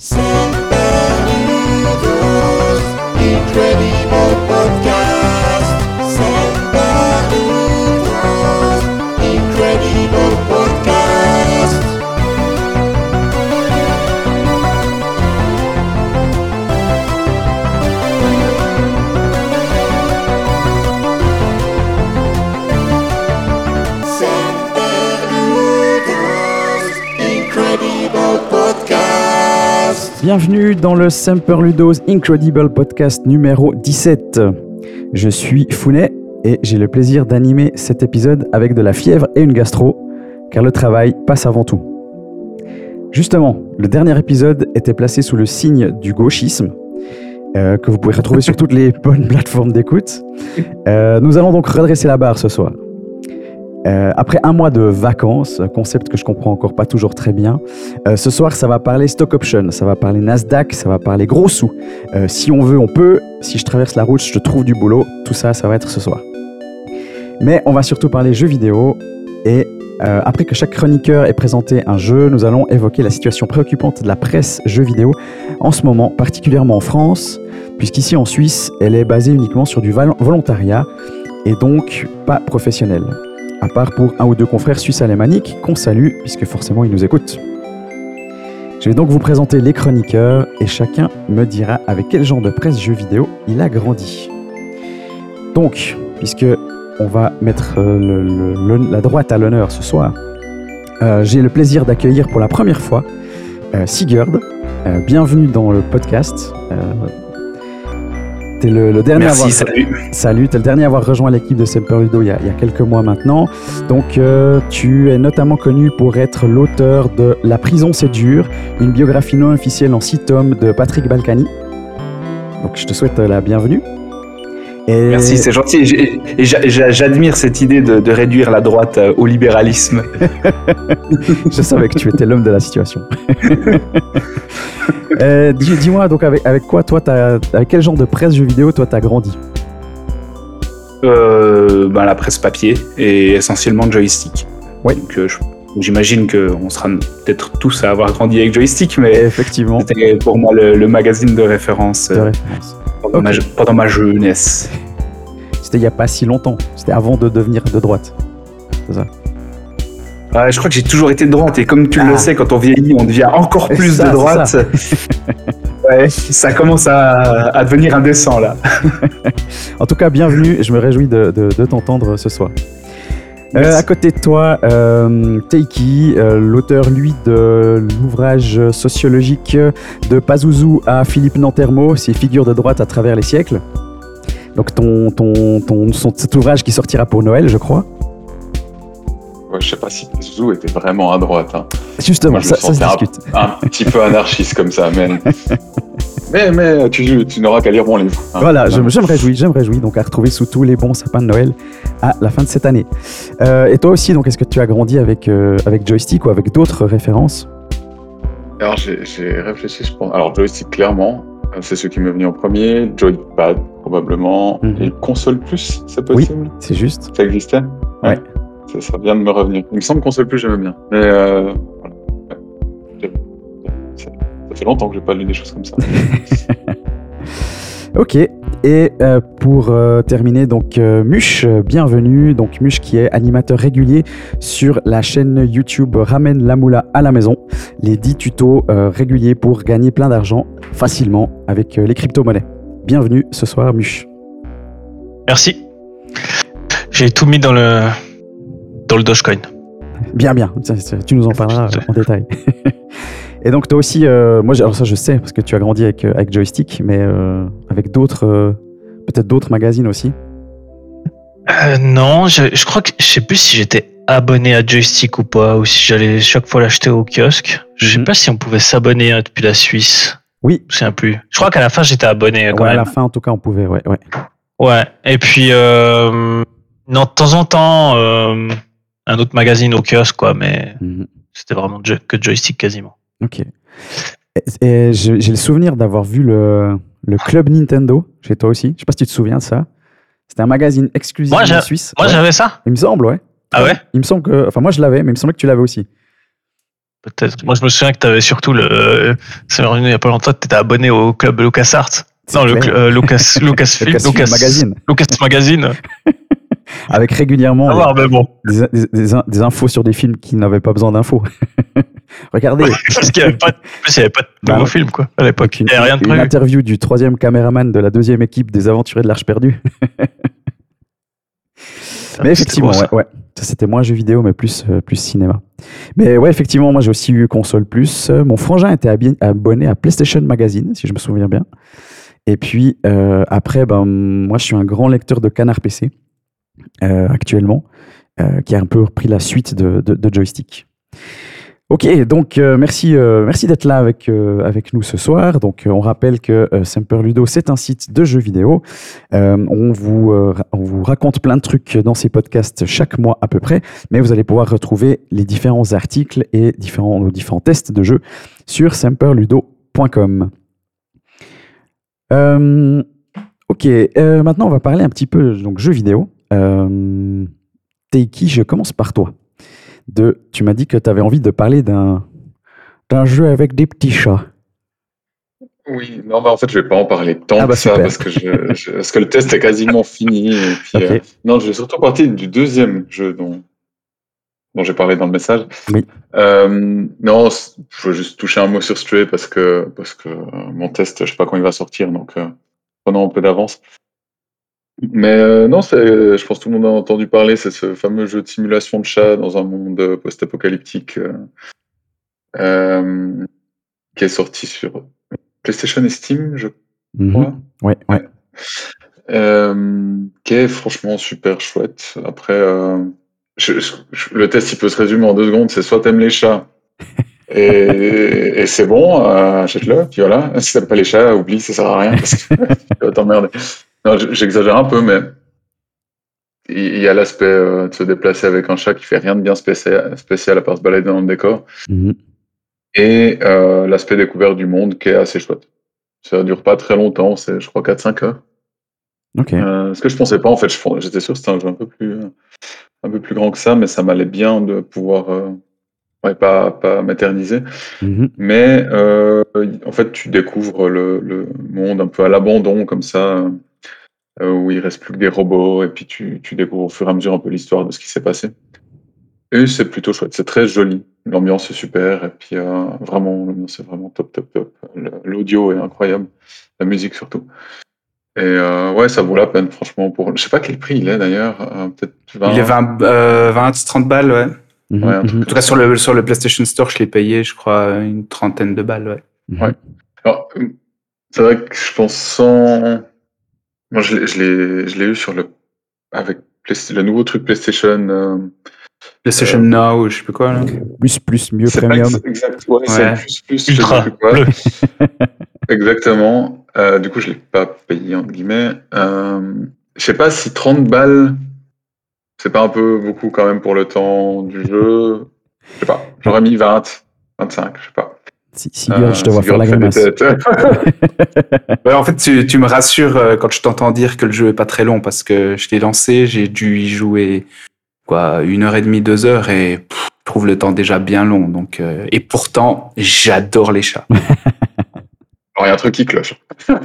Saludos, Incredible Bienvenue dans le Semper Ludos Incredible Podcast numéro 17. Je suis Founet et j'ai le plaisir d'animer cet épisode avec de la fièvre et une gastro, car le travail passe avant tout. Justement, le dernier épisode était placé sous le signe du gauchisme, euh, que vous pouvez retrouver sur toutes les bonnes plateformes d'écoute. Euh, nous allons donc redresser la barre ce soir. Euh, après un mois de vacances, concept que je comprends encore pas toujours très bien, euh, ce soir ça va parler stock option, ça va parler Nasdaq, ça va parler gros sous. Euh, si on veut, on peut. Si je traverse la route, je trouve du boulot. Tout ça, ça va être ce soir. Mais on va surtout parler jeux vidéo. Et après que chaque chroniqueur ait présenté un jeu, nous allons évoquer la situation préoccupante de la presse jeux vidéo en ce moment, particulièrement en France, puisqu'ici en Suisse, elle est basée uniquement sur du volontariat et donc pas professionnel à part pour un ou deux confrères suisses alémaniques qu'on salue, puisque forcément ils nous écoutent. Je vais donc vous présenter les chroniqueurs et chacun me dira avec quel genre de presse jeux vidéo il a grandi. Donc, puisque on va mettre euh, la droite à l'honneur ce soir, euh, j'ai le plaisir d'accueillir pour la première fois euh, Sigurd. Bienvenue dans le podcast. T'es le, le dernier à avoir... Salut. Salut, tu es le dernier à avoir rejoint l'équipe de Semper Ludo il y, a, il y a quelques mois maintenant. Donc, euh, tu es notamment connu pour être l'auteur de La prison c'est dur, une biographie non officielle en six tomes de Patrick Balkany. Donc, je te souhaite la bienvenue. Et Merci, c'est gentil. J'admire cette idée de, de réduire la droite euh, au libéralisme. je savais que tu étais l'homme de la situation. Euh, dis- Dis-moi, donc, avec, avec quoi, toi, avec quel genre de presse jeux vidéo, toi, t'as grandi? Euh, ben, la presse papier et essentiellement joystick. Ouais. Donc, euh, je- J'imagine qu'on sera peut-être tous à avoir grandi avec joystick, mais Effectivement, c'était pour moi le, le magazine de référence de référence. Pendant, ma, Ok. pendant ma jeunesse. C'était il n'y a pas si longtemps. C'était avant de devenir de droite. Ah, je crois que j'ai toujours été de droite et comme tu Ah. le sais, quand on vieillit, on devient encore plus Ça, de c'est droite. ouais, ça commence à, à devenir indécent là. En tout cas, bienvenue. Je me réjouis de, de- de t'entendre ce soir. Euh, à côté de toi, euh, Teiki, euh, l'auteur, lui, de l'ouvrage sociologique de Pazuzu à Philippe Nantermo, ses figures de droite à travers les siècles. Donc, ton, ton, ton, son- cet ouvrage qui sortira pour Noël, je crois. Ouais, je sais pas si Pazuzu était vraiment à droite. hein. Justement, Moi, je ça, se un- discute. Un petit peu anarchiste comme ça, mais. Mais, mais tu, tu n'auras qu'à lire mon livre. hein. Voilà, je, je me réjouis, je me réjouis. Donc, à retrouver sous tous les bons sapins de Noël à la fin de cette année. Euh, et toi aussi, donc, est-ce que tu as grandi avec, euh, avec joystick ou avec d'autres références? Alors j'ai réfléchi, je pense. Alors joystick, clairement, euh, c'est ce qui m'est venu en premier. Joypad, probablement. Mhm. Et console plus, c'est Oui. possible? C'est juste Ça existait? Ouais. Ça, ça vient de me revenir. Il me semble console plus, j'aimais bien. Mais euh, voilà. Ouais. Ça, ça fait longtemps que j'ai pas lu des choses comme ça. Ok. Et euh, pour euh, terminer, donc Mush, bienvenue. Donc Mush qui est animateur régulier sur la chaîne YouTube Ramène la moula à la maison. Les 10 tutos réguliers pour gagner plein d'argent facilement avec les crypto-monnaies. Bienvenue ce soir, Mush. Merci. J'ai tout mis dans le dans le Dogecoin. Bien, bien. Tu nous en parleras euh, en détail. Et donc toi aussi, euh, moi, alors ça je sais parce que tu as grandi avec, euh, avec joystick, mais euh, avec d'autres, euh, peut-être d'autres magazines aussi. Euh, non, je, je crois que je sais plus si j'étais abonné à Joystick ou pas, ou si j'allais chaque fois l'acheter au kiosque. Je sais Mhm. pas si on pouvait s'abonner hein, depuis la Suisse. Oui. Je sais plus. Je crois qu'à la fin j'étais abonné quand Ouais, à la fin, en tout cas, on pouvait. Ouais, ouais. Ouais. Et puis non, de temps en temps un autre magazine au kiosque quoi, mais Mhm. c'était vraiment que Joystick quasiment. Ok. Et, j'ai le souvenir d'avoir vu le, le Club Nintendo chez toi aussi. Je sais pas si tu te souviens de ça. C'était un magazine exclusif Moi, en Suisse. Moi Ouais. j'avais ça. Il me semble, ouais. Ah ouais? Il me semble que. Enfin, moi, je l'avais, mais il me semble que tu l'avais aussi. Peut-être. Moi, je me souviens que tu avais surtout le. C'est revenu il y a pas longtemps, tu étais abonné au club LucasArts. Non, le clair. cl- euh, Lucas, Lucasfilm, Lucasfilm Lucas Magazine. Lucas Magazine. Avec régulièrement bon. des, des- des in- des infos sur des films qui n'avaient pas besoin d'infos. Regardez, Parce qu'il n'y avait pas, de- plus, il y avait pas de Bah nouveau ouais. film, quoi, à l'époque. Il une, n'y avait rien de une interview du troisième caméraman de la deuxième équipe des Aventuriers de l'Arche perdue. Mais effectivement, ouais, c'était moins jeu vidéo, mais plus, euh, plus cinéma. Mais ouais, effectivement, moi j'ai aussi eu console plus. Mon frangin était abonné à PlayStation Magazine, si je me souviens bien. Et puis euh, après, ben, moi je suis un grand lecteur de Canard PC actuellement, euh, qui a un peu repris la suite de, de, de joystick. Ok, donc euh, merci, euh, d'être là avec, euh, nous ce soir. Donc euh, on rappelle que euh, Semper Ludo c'est un site de jeux vidéo. Euh, on, vous, euh, ra- on vous raconte plein de trucs dans ces podcasts chaque mois à peu près, mais vous allez pouvoir retrouver les différents articles et différents, nos différents tests de jeux sur semperludo.com. Euh, ok, euh, maintenant on va parler un petit peu donc jeux vidéo. Euh, Teiki, je commence par toi. De, tu m'as dit que tu avais envie de parler d'un d'un jeu avec des petits chats. Oui, non, bah en fait, je vais pas en parler tant Ah bah, que ça super. parce que, je, je- parce que le test est quasiment fini. Et puis, Ok. euh, non, je vais surtout partir du deuxième jeu dont, dont j'ai parlé dans le message. Oui. Euh, non, je veux juste toucher un mot sur Stray parce que, parce que euh, mon test, je sais pas quand il va sortir, donc euh, prenons un peu d'avance. Mais euh, non, c'est, je pense que tout le monde a entendu parler, c'est ce fameux jeu de simulation de chat dans un monde euh, post-apocalyptique euh, euh, qui est sorti sur PlayStation et Steam, je Mhm. crois. Ouais, ouais. Euh, qui est franchement super chouette. Après, euh, je- je- le test, il peut se résumer en deux secondes. C'est soit t'aimes les chats et, et c'est bon, euh, achète-le. Puis voilà. Si t'aimes pas les chats, oublie, ça sert à rien parce que tu vas t'emmerder. J'exagère un peu, mais il y a l'aspect euh, de se déplacer avec un chat qui fait rien de bien spécial, spécial à part se balader dans le décor. Mhm. Et euh, l'aspect découvert du monde qui est assez chouette. Ça dure pas très longtemps, c'est je crois 4-5 heures. Ok. Euh, ce que je pensais pas en fait, j'étais sûr que c'était un jeu un peu plus un peu plus grand que ça, mais ça m'allait bien de pouvoir ouais, pas pas m'éterniser. Mhm. Mais en fait, tu découvres le, le monde un peu à l'abandon comme ça, où il reste plus que des robots, et puis tu, tu découvres au fur et à mesure un peu l'histoire de ce qui s'est passé. Et c'est plutôt chouette, c'est très joli. L'ambiance est super, et puis euh, vraiment, l'ambiance est vraiment top, top, top. L'audio est incroyable, la musique surtout. Et euh, ouais, ça vaut la peine, franchement. Pour... Je sais pas quel prix il est d'ailleurs, euh, peut-être 20. Il est 20, euh, 20, 30 balles, ouais. Mhm. Ouais, Mhm. En tout cas, sur le, sur le PlayStation Store, je l'ai payé, je crois, une trentaine de balles, ouais. Mhm. Ouais. Alors, euh, c'est vrai que je pense sans. Moi, je l'ai, je l'ai, je l'ai eu sur le. Avec Play- le nouveau truc PlayStation. euh, PlayStation Now, ou je sais plus quoi, là. Plus, plus, mieux, premium. ex- exact. Ouais, Ouais. c'est plus, plus. je sais Ultra plus quoi. Exactement. Euh, du coup, je l'ai pas payé, entre guillemets. Euh, je sais pas si 30 balles, c'est pas un peu beaucoup quand même pour le temps du jeu. Je sais pas. J'aurais mis 20, 25, je sais pas. Si, si, Girl, je te Euh, vois faire la grimace. en fait, tu, tu me rassures euh, quand je t'entends dire que le jeu est pas très long parce que je l'ai lancé, j'ai dû y jouer quoi, une heure et demie, deux heures et pff, je trouve le temps déjà bien long. Donc, euh, et pourtant, j'adore les chats. Alors, il y a un truc qui cloche. Moi,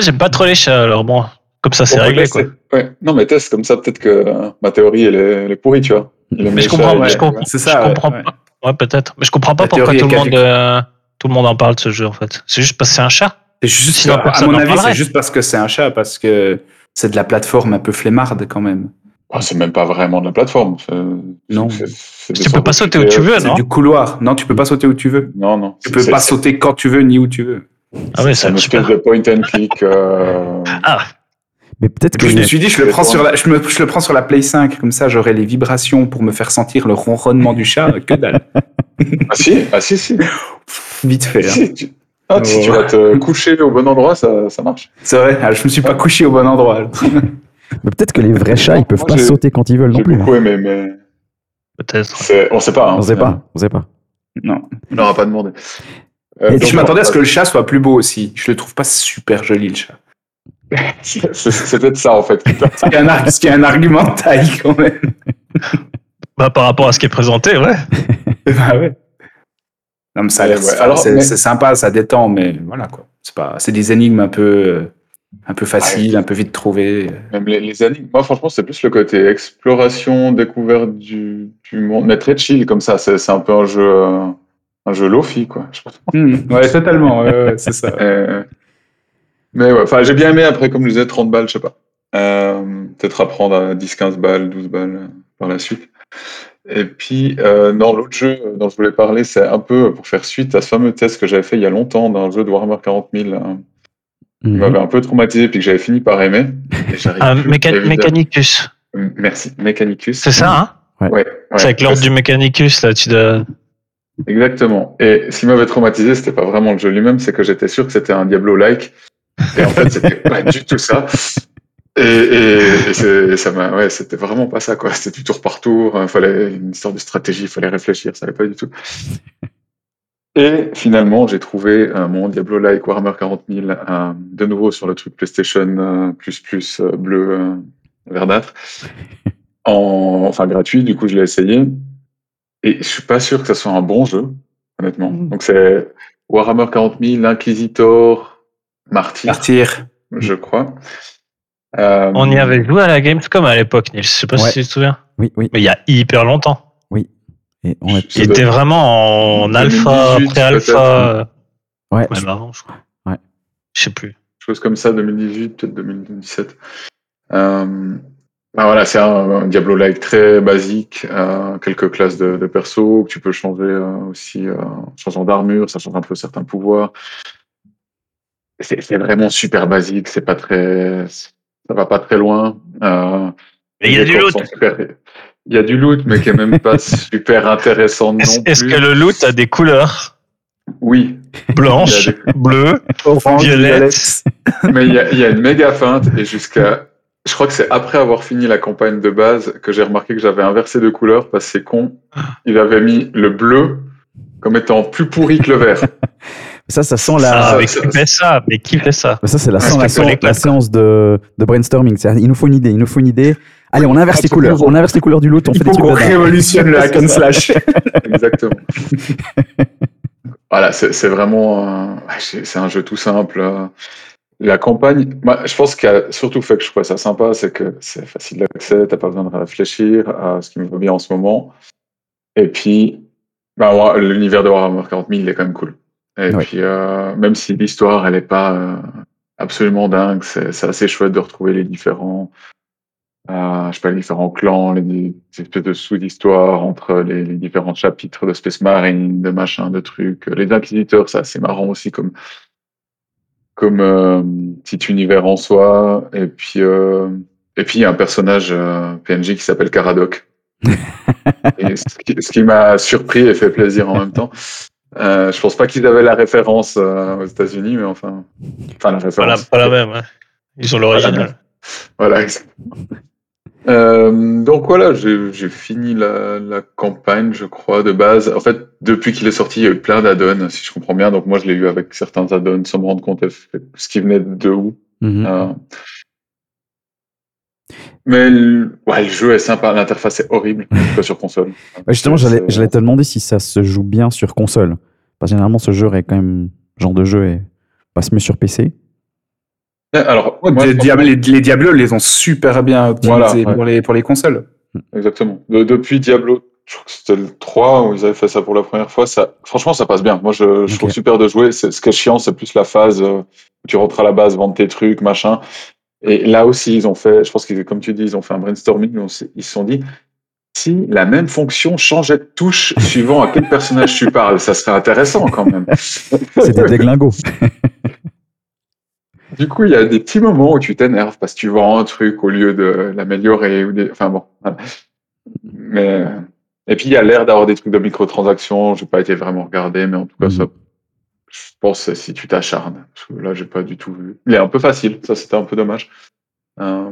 j'aime pas trop les chats, alors bon, comme ça, c'est réglé, quoi. c'est- Ouais. Non, mais test comme ça, peut-être que euh, ma théorie, elle est, elle est pourrie, tu vois. Mais je comprends, ouais, il- je comprends. C'est Je ça. ouais, comprends ouais. pas. Ouais, peut-être. Mais je comprends pas La pourquoi tout le monde, euh, tout le monde en parle de ce jeu, en fait. C'est juste parce que c'est un chat. C'est juste, Sinon, à mon avis, c'est juste parce que c'est un chat, parce que c'est de la plateforme un peu flemmarde quand même. Ah, c'est même pas vraiment de la plateforme. c'est- Non. c'est- c'est Tu peux pas sauter où tu veux, C'est non du couloir. Non, tu peux pas sauter où tu veux. Non, non. Tu peux C'est- pas c'est- sauter quand tu veux ni où tu veux. Ah ouais, C'est c'est un super. espèce de point and click. euh, Ah, Mais peut-être que. je me suis dit, je le prends sur la, je, me, je le prends sur la Play 5, comme ça j'aurai les vibrations pour me faire sentir le ronronnement du chat. Que dalle. Ah si, ah si, si. Vite fait. hein. Si, tu... Ah, si tu vas te coucher au bon endroit, ça, ça marche. C'est vrai, ah, je me suis pas couché au bon endroit. Mais peut-être que les vrais chats, ils peuvent Moi, pas sauter quand ils veulent non plus. hein. beaucoup aimé, mais peut-être. on sait pas. hein. On sait pas, on sait pas. Non. On n'aura pas demandé. Euh, Et donc, je m'attendais à ce non, que le chat soit plus beau aussi. Je le trouve pas super joli le chat. C'est c'est peut-être ça en fait. Ce qui est un, un argument de taille quand même. Bah, par rapport à ce qui est présenté, ouais. bah ouais. Non, mais ça a Ouais, c'est mais- c'est sympa, ça détend, mais voilà quoi. C'est pas, c'est des énigmes un peu, un peu faciles, un peu vite trouvées. Même les, les énigmes. Moi, franchement, c'est plus le côté exploration, découverte du, du monde. Mais très chill, comme ça. C'est c'est un peu un jeu, un jeu Lofi, quoi. je pense. Hmm, ouais, totalement. ouais, c'est ça. Euh, mais ouais, enfin, j'ai bien aimé après, comme je disais, 30 balles, je sais pas. Euh, Peut-être apprendre à 10, 15 balles, 12 balles euh, par la suite. Et puis, euh, non, l'autre jeu dont je voulais parler, c'est un peu pour faire suite à ce fameux test que j'avais fait il y a longtemps d'un jeu de Warhammer 40 000 euh, qui Mhm. m'avait un peu traumatisé puis que j'avais fini par aimer. Plus, Méca- Mechanicus. Merci, Mechanicus. C'est ça, hein Ouais. Ouais, C'est avec l'ordre du Mechanicus, là, tu dois. Exactement. Et ce qui m'avait traumatisé, c'était pas vraiment le jeu lui-même, c'est que j'étais sûr que c'était un Diablo-like. Et en fait, c'était pas du tout ça. Et, et, et c'est- ça m'a, ouais, c'était vraiment pas ça, quoi. C'était du tour par tour. Il fallait une histoire de stratégie, il fallait réfléchir, ça allait pas du tout. Et finalement, j'ai trouvé euh, mon Diablo-like Warhammer 40 000 euh, de nouveau sur le truc PlayStation euh, plus plus euh, bleu euh, verdâtre, en, enfin gratuit. Du coup, je l'ai essayé. Et je suis pas sûr que ça soit un bon jeu, honnêtement. Mhm. Donc c'est Warhammer 40 000, Inquisitor, Martyr, je crois. Euh, On y avait joué à la Gamescom à l'époque, Nils. Je sais pas Ouais. si tu te souviens. Oui, oui. Mais il y a hyper longtemps. Et on a- Il doit était vraiment en 2018 alpha, pré-alpha. Ouais, Même avant, je crois. Ouais. Je sais plus. chose comme ça, 2018, peut-être 2017. Euh, ben voilà, c'est un, un Diablo-like très basique, euh, quelques classes de, de perso que tu peux changer euh, aussi, euh, en changeant d'armure, ça change un peu certains pouvoirs. C'est c'est vraiment super basique, c'est pas très, ça va pas très loin. Euh, Mais il y a du loot. Il y a du loot, mais qui est même pas super intéressant non Est-ce est-ce que le loot a des couleurs? Oui, a bleues, Orange, violettes Mais il y a, il y a une méga feinte et jusqu'à. Je crois que c'est après avoir fini la campagne de base que j'ai remarqué que j'avais inversé de couleur parce que c'est con. Il avait mis le bleu comme étant plus pourri que le vert. ça, ça sent Ah, la. mais ça- qui fait ça? Mais qui fait ça? Ça, c'est la, Ouais, la, séance- la séance de, de brainstorming. Il nous faut une idée, il nous faut une idée. Allez, on inverse les Absolument. couleurs. On inverse les couleurs du loot, on Il fait des faut trucs qu'on révolutionne le hack and slash. Exactement. voilà, c'est c'est vraiment. c'est un jeu tout simple. euh. La campagne, moi, je pense qu'il y a surtout fait que je trouve ça sympa, c'est que c'est facile d'accès, t'as pas besoin de réfléchir à ce qui me va bien en ce moment. Et puis, bah, ouais, l'univers de Warhammer 40 000, il est quand même cool. Et puis, euh, même si l'histoire, elle est pas euh, absolument dingue, c'est c'est assez chouette de retrouver les différents, euh, je sais pas, les différents clans, les, les espèces de sous-histoires entre les, les différents chapitres de Space Marine, de machin, de trucs. Les Inquisiteurs, c'est assez marrant aussi comme, comme euh, petit univers en soi. Et puis, euh, et puis il y a un personnage euh, PNJ qui s'appelle Caradoc. et ce qui, ce qui m'a surpris et fait plaisir en même temps. Euh, je pense pas qu'ils avaient la référence euh, aux États-Unis, mais enfin, enfin la référence. pas la, pas la même. ouais. Ils ont l'original. Voilà. exactement. Euh, donc voilà, j'ai fini la, la campagne, je crois, de base. En fait, depuis qu'il est sorti, il y a eu plein d'add-ons, si je comprends bien. Donc moi, je l'ai eu avec certains add-ons sans me rendre compte ce qui venait de où. Mhm. Euh, mais le, ouais, le jeu est sympa, l'interface est horrible, en tout cas sur console. Justement, j'allais te demander si ça se joue bien sur console. Parce que généralement, ce jeu est quand même. genre de jeu et passe mieux sur PC. Alors, Ouais, moi, les, Diablo, les, les Diablos les ont super bien optimisés Voilà, ouais. pour, les, pour les consoles. Exactement. De- depuis Diablo, je crois que c'était le 3 où ils avaient fait ça pour la première fois. Ça, franchement, ça passe bien. Moi, je, je trouve super de jouer. C'est, ce qui est chiant, c'est plus la phase euh, où tu rentres à la base, vendre tes trucs, machin. Et là aussi, ils ont fait, je pense qu'ils, comme tu dis, ils ont fait un brainstorming. Ils se sont dit, si la même fonction changeait de touche suivant à quel personnage tu parles, ça serait intéressant quand même. C'est des déglingos. Du coup, il y a des petits moments où tu t'énerves parce que tu vends un truc au lieu de l'améliorer. Ou des... Enfin bon. voilà. Mais... Et puis, il y a l'air d'avoir des trucs de microtransactions. Je n'ai pas été vraiment regardé, mais en tout cas, Mhm. ça, je pense que si tu t'acharnes. Parce que là, j'ai pas du tout vu. Il est un peu facile. Ça, c'était un peu dommage. Euh,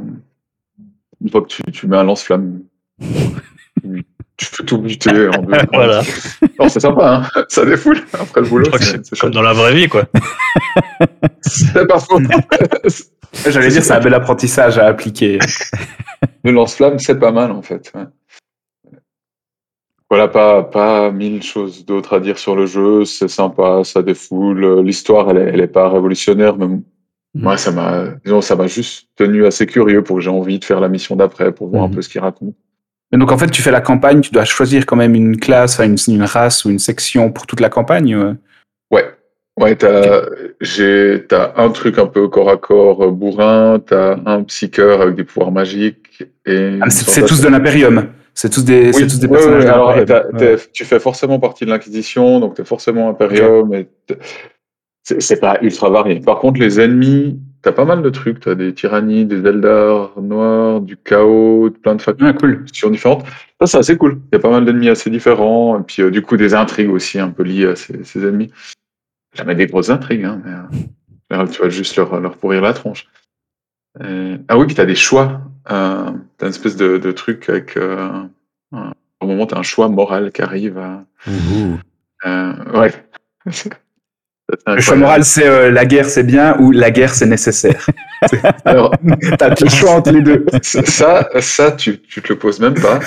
Une fois que tu, tu mets un lance-flamme, tu peux tout buter en deux. Voilà. Non, c'est sympa, hein ça défoule après le boulot. C'est- comme dans la vraie vie, quoi. C'est. J'allais dire, c'est un bel apprentissage à appliquer. Le lance-flamme, c'est pas mal en fait. ouais. Voilà, pas, pas mille choses d'autres à dire sur le jeu. C'est sympa, ça défoule. L'histoire, elle est, elle est pas révolutionnaire, mais moi, ça m'a, disons, ça m'a juste tenu assez curieux pour que j'ai envie de faire la mission d'après pour voir un Mhm. peu ce qu'il raconte. Mais donc en fait, tu fais la campagne, tu dois choisir quand même une classe, une, une race ou une section pour toute la campagne. ouais. Ouais. Ouais, t'as, un truc un peu corps à corps euh, bourrin, t'as un psycheur avec des pouvoirs magiques et. Ah, c'est tous de l'Imperium. C'est tous des, Oui, tous des ouais, personnages. ouais, de alors t'es- tu fais forcément partie de l'Inquisition, donc tu es forcément et t'es- C'est c'est pas ultra varié. Par contre, les ennemis, tu as pas mal de trucs. Tu as des tyrannies, des Eldar noirs, du chaos, plein de Ouais. Ah, cool. factions différentes. Ça, c'est assez cool. Il y a pas mal d'ennemis assez différents. Et puis, euh, du coup, des intrigues aussi un peu liées à ces, ces ennemis. Jamais des grosses intrigues, hein, mais euh, là, tu vas juste leur, leur pourrir la tronche. Euh, ah oui, puis tu as des choix. Euh, tu as une espèce de, de truc avec. Euh, un- au moment, tu as un choix moral qui arrive. à- euh, ouais. Le choix moral, c'est euh, la guerre, c'est bien ou la guerre, c'est nécessaire. Alors, T'as le choix entre les deux. ça, ça tu, tu te le poses même pas.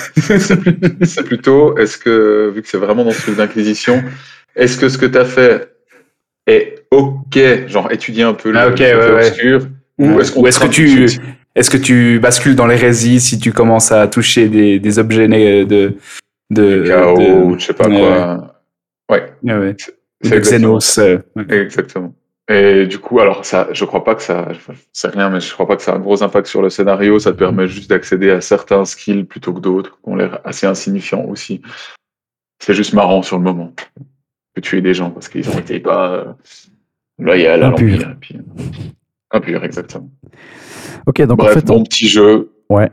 C'est plutôt, est-ce que, vu que c'est vraiment dans ce truc d'inquisition, est-ce que ce que tu as fait est OK, genre étudier un peu le Ah, ok, côté ouais, ouais. obscur, ou Ouais. est-ce qu'on Ou est-ce que tu- de Est-ce que tu bascules dans l'hérésie si tu commences à toucher des, des objets né- de. de, chaos, de- ou je sais pas quoi. Ouais, ouais, ouais. C'est exactement Xenos. euh, ouais. Exactement. Et du coup, alors ça, je crois pas que ça, c'est rien, mais je crois pas que ça a un gros impact sur le scénario. Ça te permet juste d'accéder à certains skills plutôt que d'autres, qui ont l'air assez insignifiants aussi. C'est juste marrant sur le moment que tuer des gens parce qu'ils ont été pas euh, loyaux à puis, euh, Impurs, exactement. Ok, donc Bref, en fait, bon petit jeu. ouais.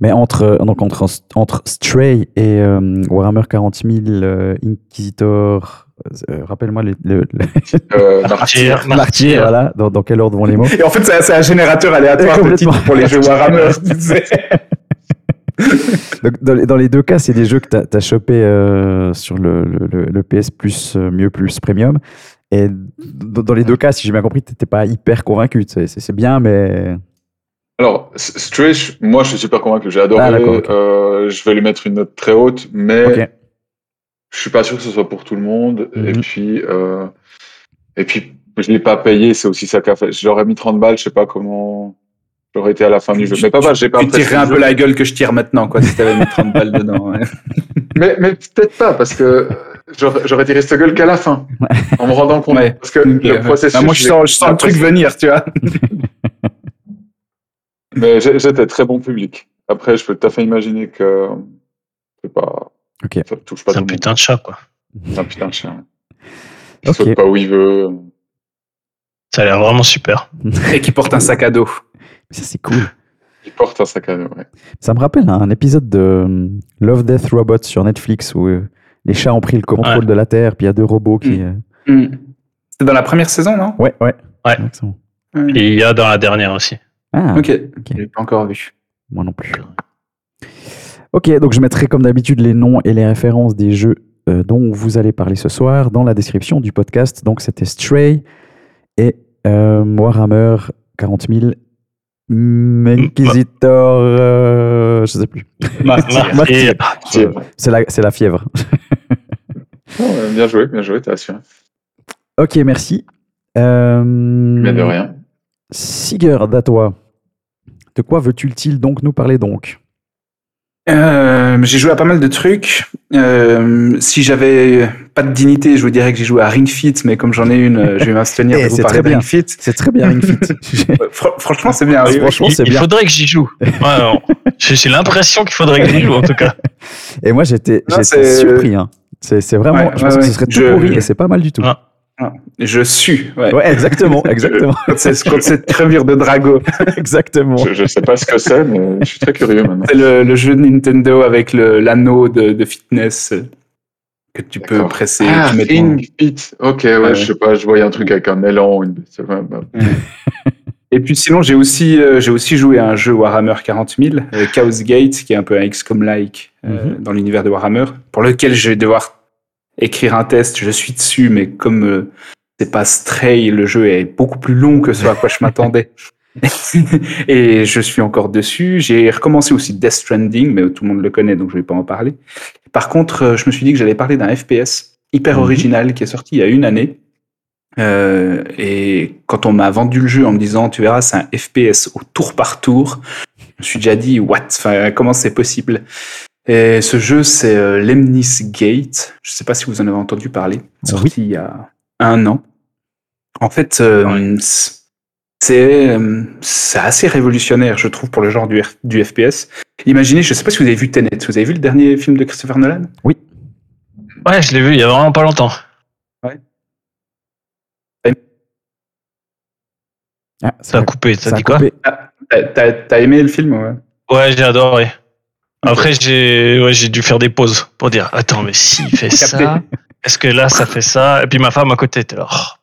Mais entre, donc entre, entre Stray et euh, Warhammer 40 000 euh, Inquisitor, euh, rappelle-moi les, le, le- Euh, Martyr, Martyr, voilà, dans, dans quel ordre vont les mots Et en fait, c'est c'est un générateur aléatoire de Complètement. titres pour les jeux Warhammer. tu sais. Donc, dans, les, dans les deux cas, c'est des jeux que tu as, chopé euh, sur le, le- PS Plus, euh, mieux plus premium. Et dans, les deux cas, si j'ai bien compris, tu n'étais pas hyper convaincu. C'est- bien, mais. Alors, Stray, moi, je suis super convaincu. J'ai adoré. Ah, d'accord, ok. Euh, je vais lui mettre une note très haute, mais. Je suis pas sûr que ce soit pour tout le monde. Et Mhm. puis, euh, et puis, je l'ai pas payé. C'est aussi ça qu'a fait. J'aurais mis 30 balles. Je sais pas comment j'aurais été à la fin du jeu. Mais pas mal. J'ai pas Tu tirerais un peu la gueule que je tire maintenant, quoi, si t'avais mis 30 balles dedans. ouais. Mais, mais peut-être pas parce que j'aurais j'aurais tiré cette gueule qu'à la fin, en me rendant compte. Ouais. Parce que le processus. Ah, moi, je sens, je sens le truc venir, tu vois. Mais j'étais très bon public. Après, je peux tout à fait imaginer que c'est pas. Ok. Ça touche pas C'est un putain de chat, quoi. C'est un putain de chien. Il Ok. saute pas où il veut. Ça a l'air vraiment super. Et qui porte un sac à dos. Ça, c'est cool. Il porte un sac à dos. Ouais. Ça me rappelle un épisode de euh, Love Death Robot sur Netflix où euh, les chats ont pris le contrôle Ouais. de la Terre, puis il y a deux robots qui. Mm. euh, Hmm. C'était dans la première saison, non? Ouais, ouais. Ouais. Et il y a dans la dernière aussi. Ah, Ok, j'ai pas encore vu. moi non plus. Ok, donc je mettrai comme d'habitude les noms et les références des jeux euh, dont vous allez parler ce soir dans la description du podcast. Donc c'était Stray et euh, Warhammer 40 000 Inquisitor. euh, je sais plus. C'est la, c'est la fièvre. Euh, bien joué, bien joué, t'as assuré. Ok, merci. Euh, Bien de rien. Sigurd, à toi. De quoi veux-tu-il donc nous parler donc? Euh, j'ai joué à pas mal de trucs. Euh, si j'avais pas de dignité, je vous dirais que j'ai joué à Ring Fit, mais comme j'en ai une, euh, je vais m'abstenir Eh, de vous c'est parler très de bien. Ring Fit. C'est très bien, Ring Fit. Fr- franchement, c'est bien. Ah, franchement, il, c'est il bien. faudrait que j'y joue. Ouais, non. J'ai l'impression qu'il faudrait que j'y joue, en tout cas. Et moi, j'étais surpris. hein. C'est vraiment. Ouais, je ouais, pense que ce serait tout Je- pourri et c'est pas mal du tout. Ah. Je sue. Ouais. Ouais, exactement, exactement, c'est quand c'est crevure de Drago. exactement. Je, je sais pas ce que c'est, mais je suis très curieux maintenant. C'est le, le jeu de Nintendo avec l'anneau de, de fitness euh, que tu peux presser. Ah, tu ton- Ring Fit. Ok, ouais, Ouais. je sais pas, je voyais un truc avec un élan ou une bah, Et puis sinon, j'ai aussi, euh, j'ai aussi joué à un jeu Warhammer 40 000, euh, Chaos Gate, qui est un peu un XCOM-like euh, Mhm. dans l'univers de Warhammer, pour lequel je vais devoir écrire un test. Je suis dessus, mais comme euh, c'est pas Stray, le jeu est beaucoup plus long que ce à quoi je m'attendais. et je suis encore dessus. J'ai recommencé aussi Death Stranding, mais tout le monde le connaît, donc je vais pas en parler. Par contre, euh, je me suis dit que j'allais parler d'un FPS hyper Mhm. original qui est sorti il y a une année. Euh, et quand on m'a vendu le jeu en me disant, tu verras, c'est un FPS au tour par tour, je me suis déjà dit, what? Enfin, comment c'est possible? Et ce jeu, c'est euh, Lemnis Gate. Je sais pas si vous en avez entendu parler. Sorti il y a un an. En fait, euh, c'est euh, c'est assez révolutionnaire, je trouve, pour le genre du, R- du FPS. Imaginez, je sais pas si vous avez vu Tenet. Vous avez vu le dernier film de Christopher Nolan? Ouais, je l'ai vu il y a vraiment pas longtemps. Ah, Ça a coupé, ça ça a dit quoi? T'as- T'as t'as aimé le film ouais? Ouais, j'ai adoré. Après, j'ai ouais, dû faire des pauses pour dire Attends, mais s'il fait ça, est-ce que là, ça fait ça? Et puis ma femme à côté était là. Oh.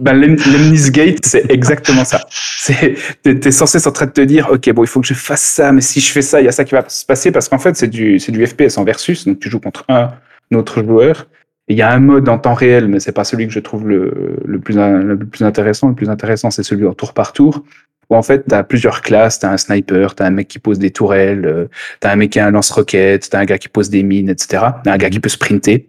Ben, Lemnis Gate, c'est exactement ça. T'es, t'es censé être en train de te dire, ok, bon, il faut que je fasse ça, mais si je fais ça, il y a ça qui va se passer, parce qu'en fait, c'est du, du FPS en versus, donc tu joues contre un autre joueur. Il y a un mode en temps réel, mais c'est pas celui que je trouve le, le plus, le plus intéressant. Le plus intéressant, c'est celui en tour par tour, en fait, t'as plusieurs classes, t'as un sniper, t'as un mec qui pose des tourelles, euh, t'as un mec qui a un lance-roquette, t'as un gars qui pose des mines, etc. T'as un gars qui peut sprinter.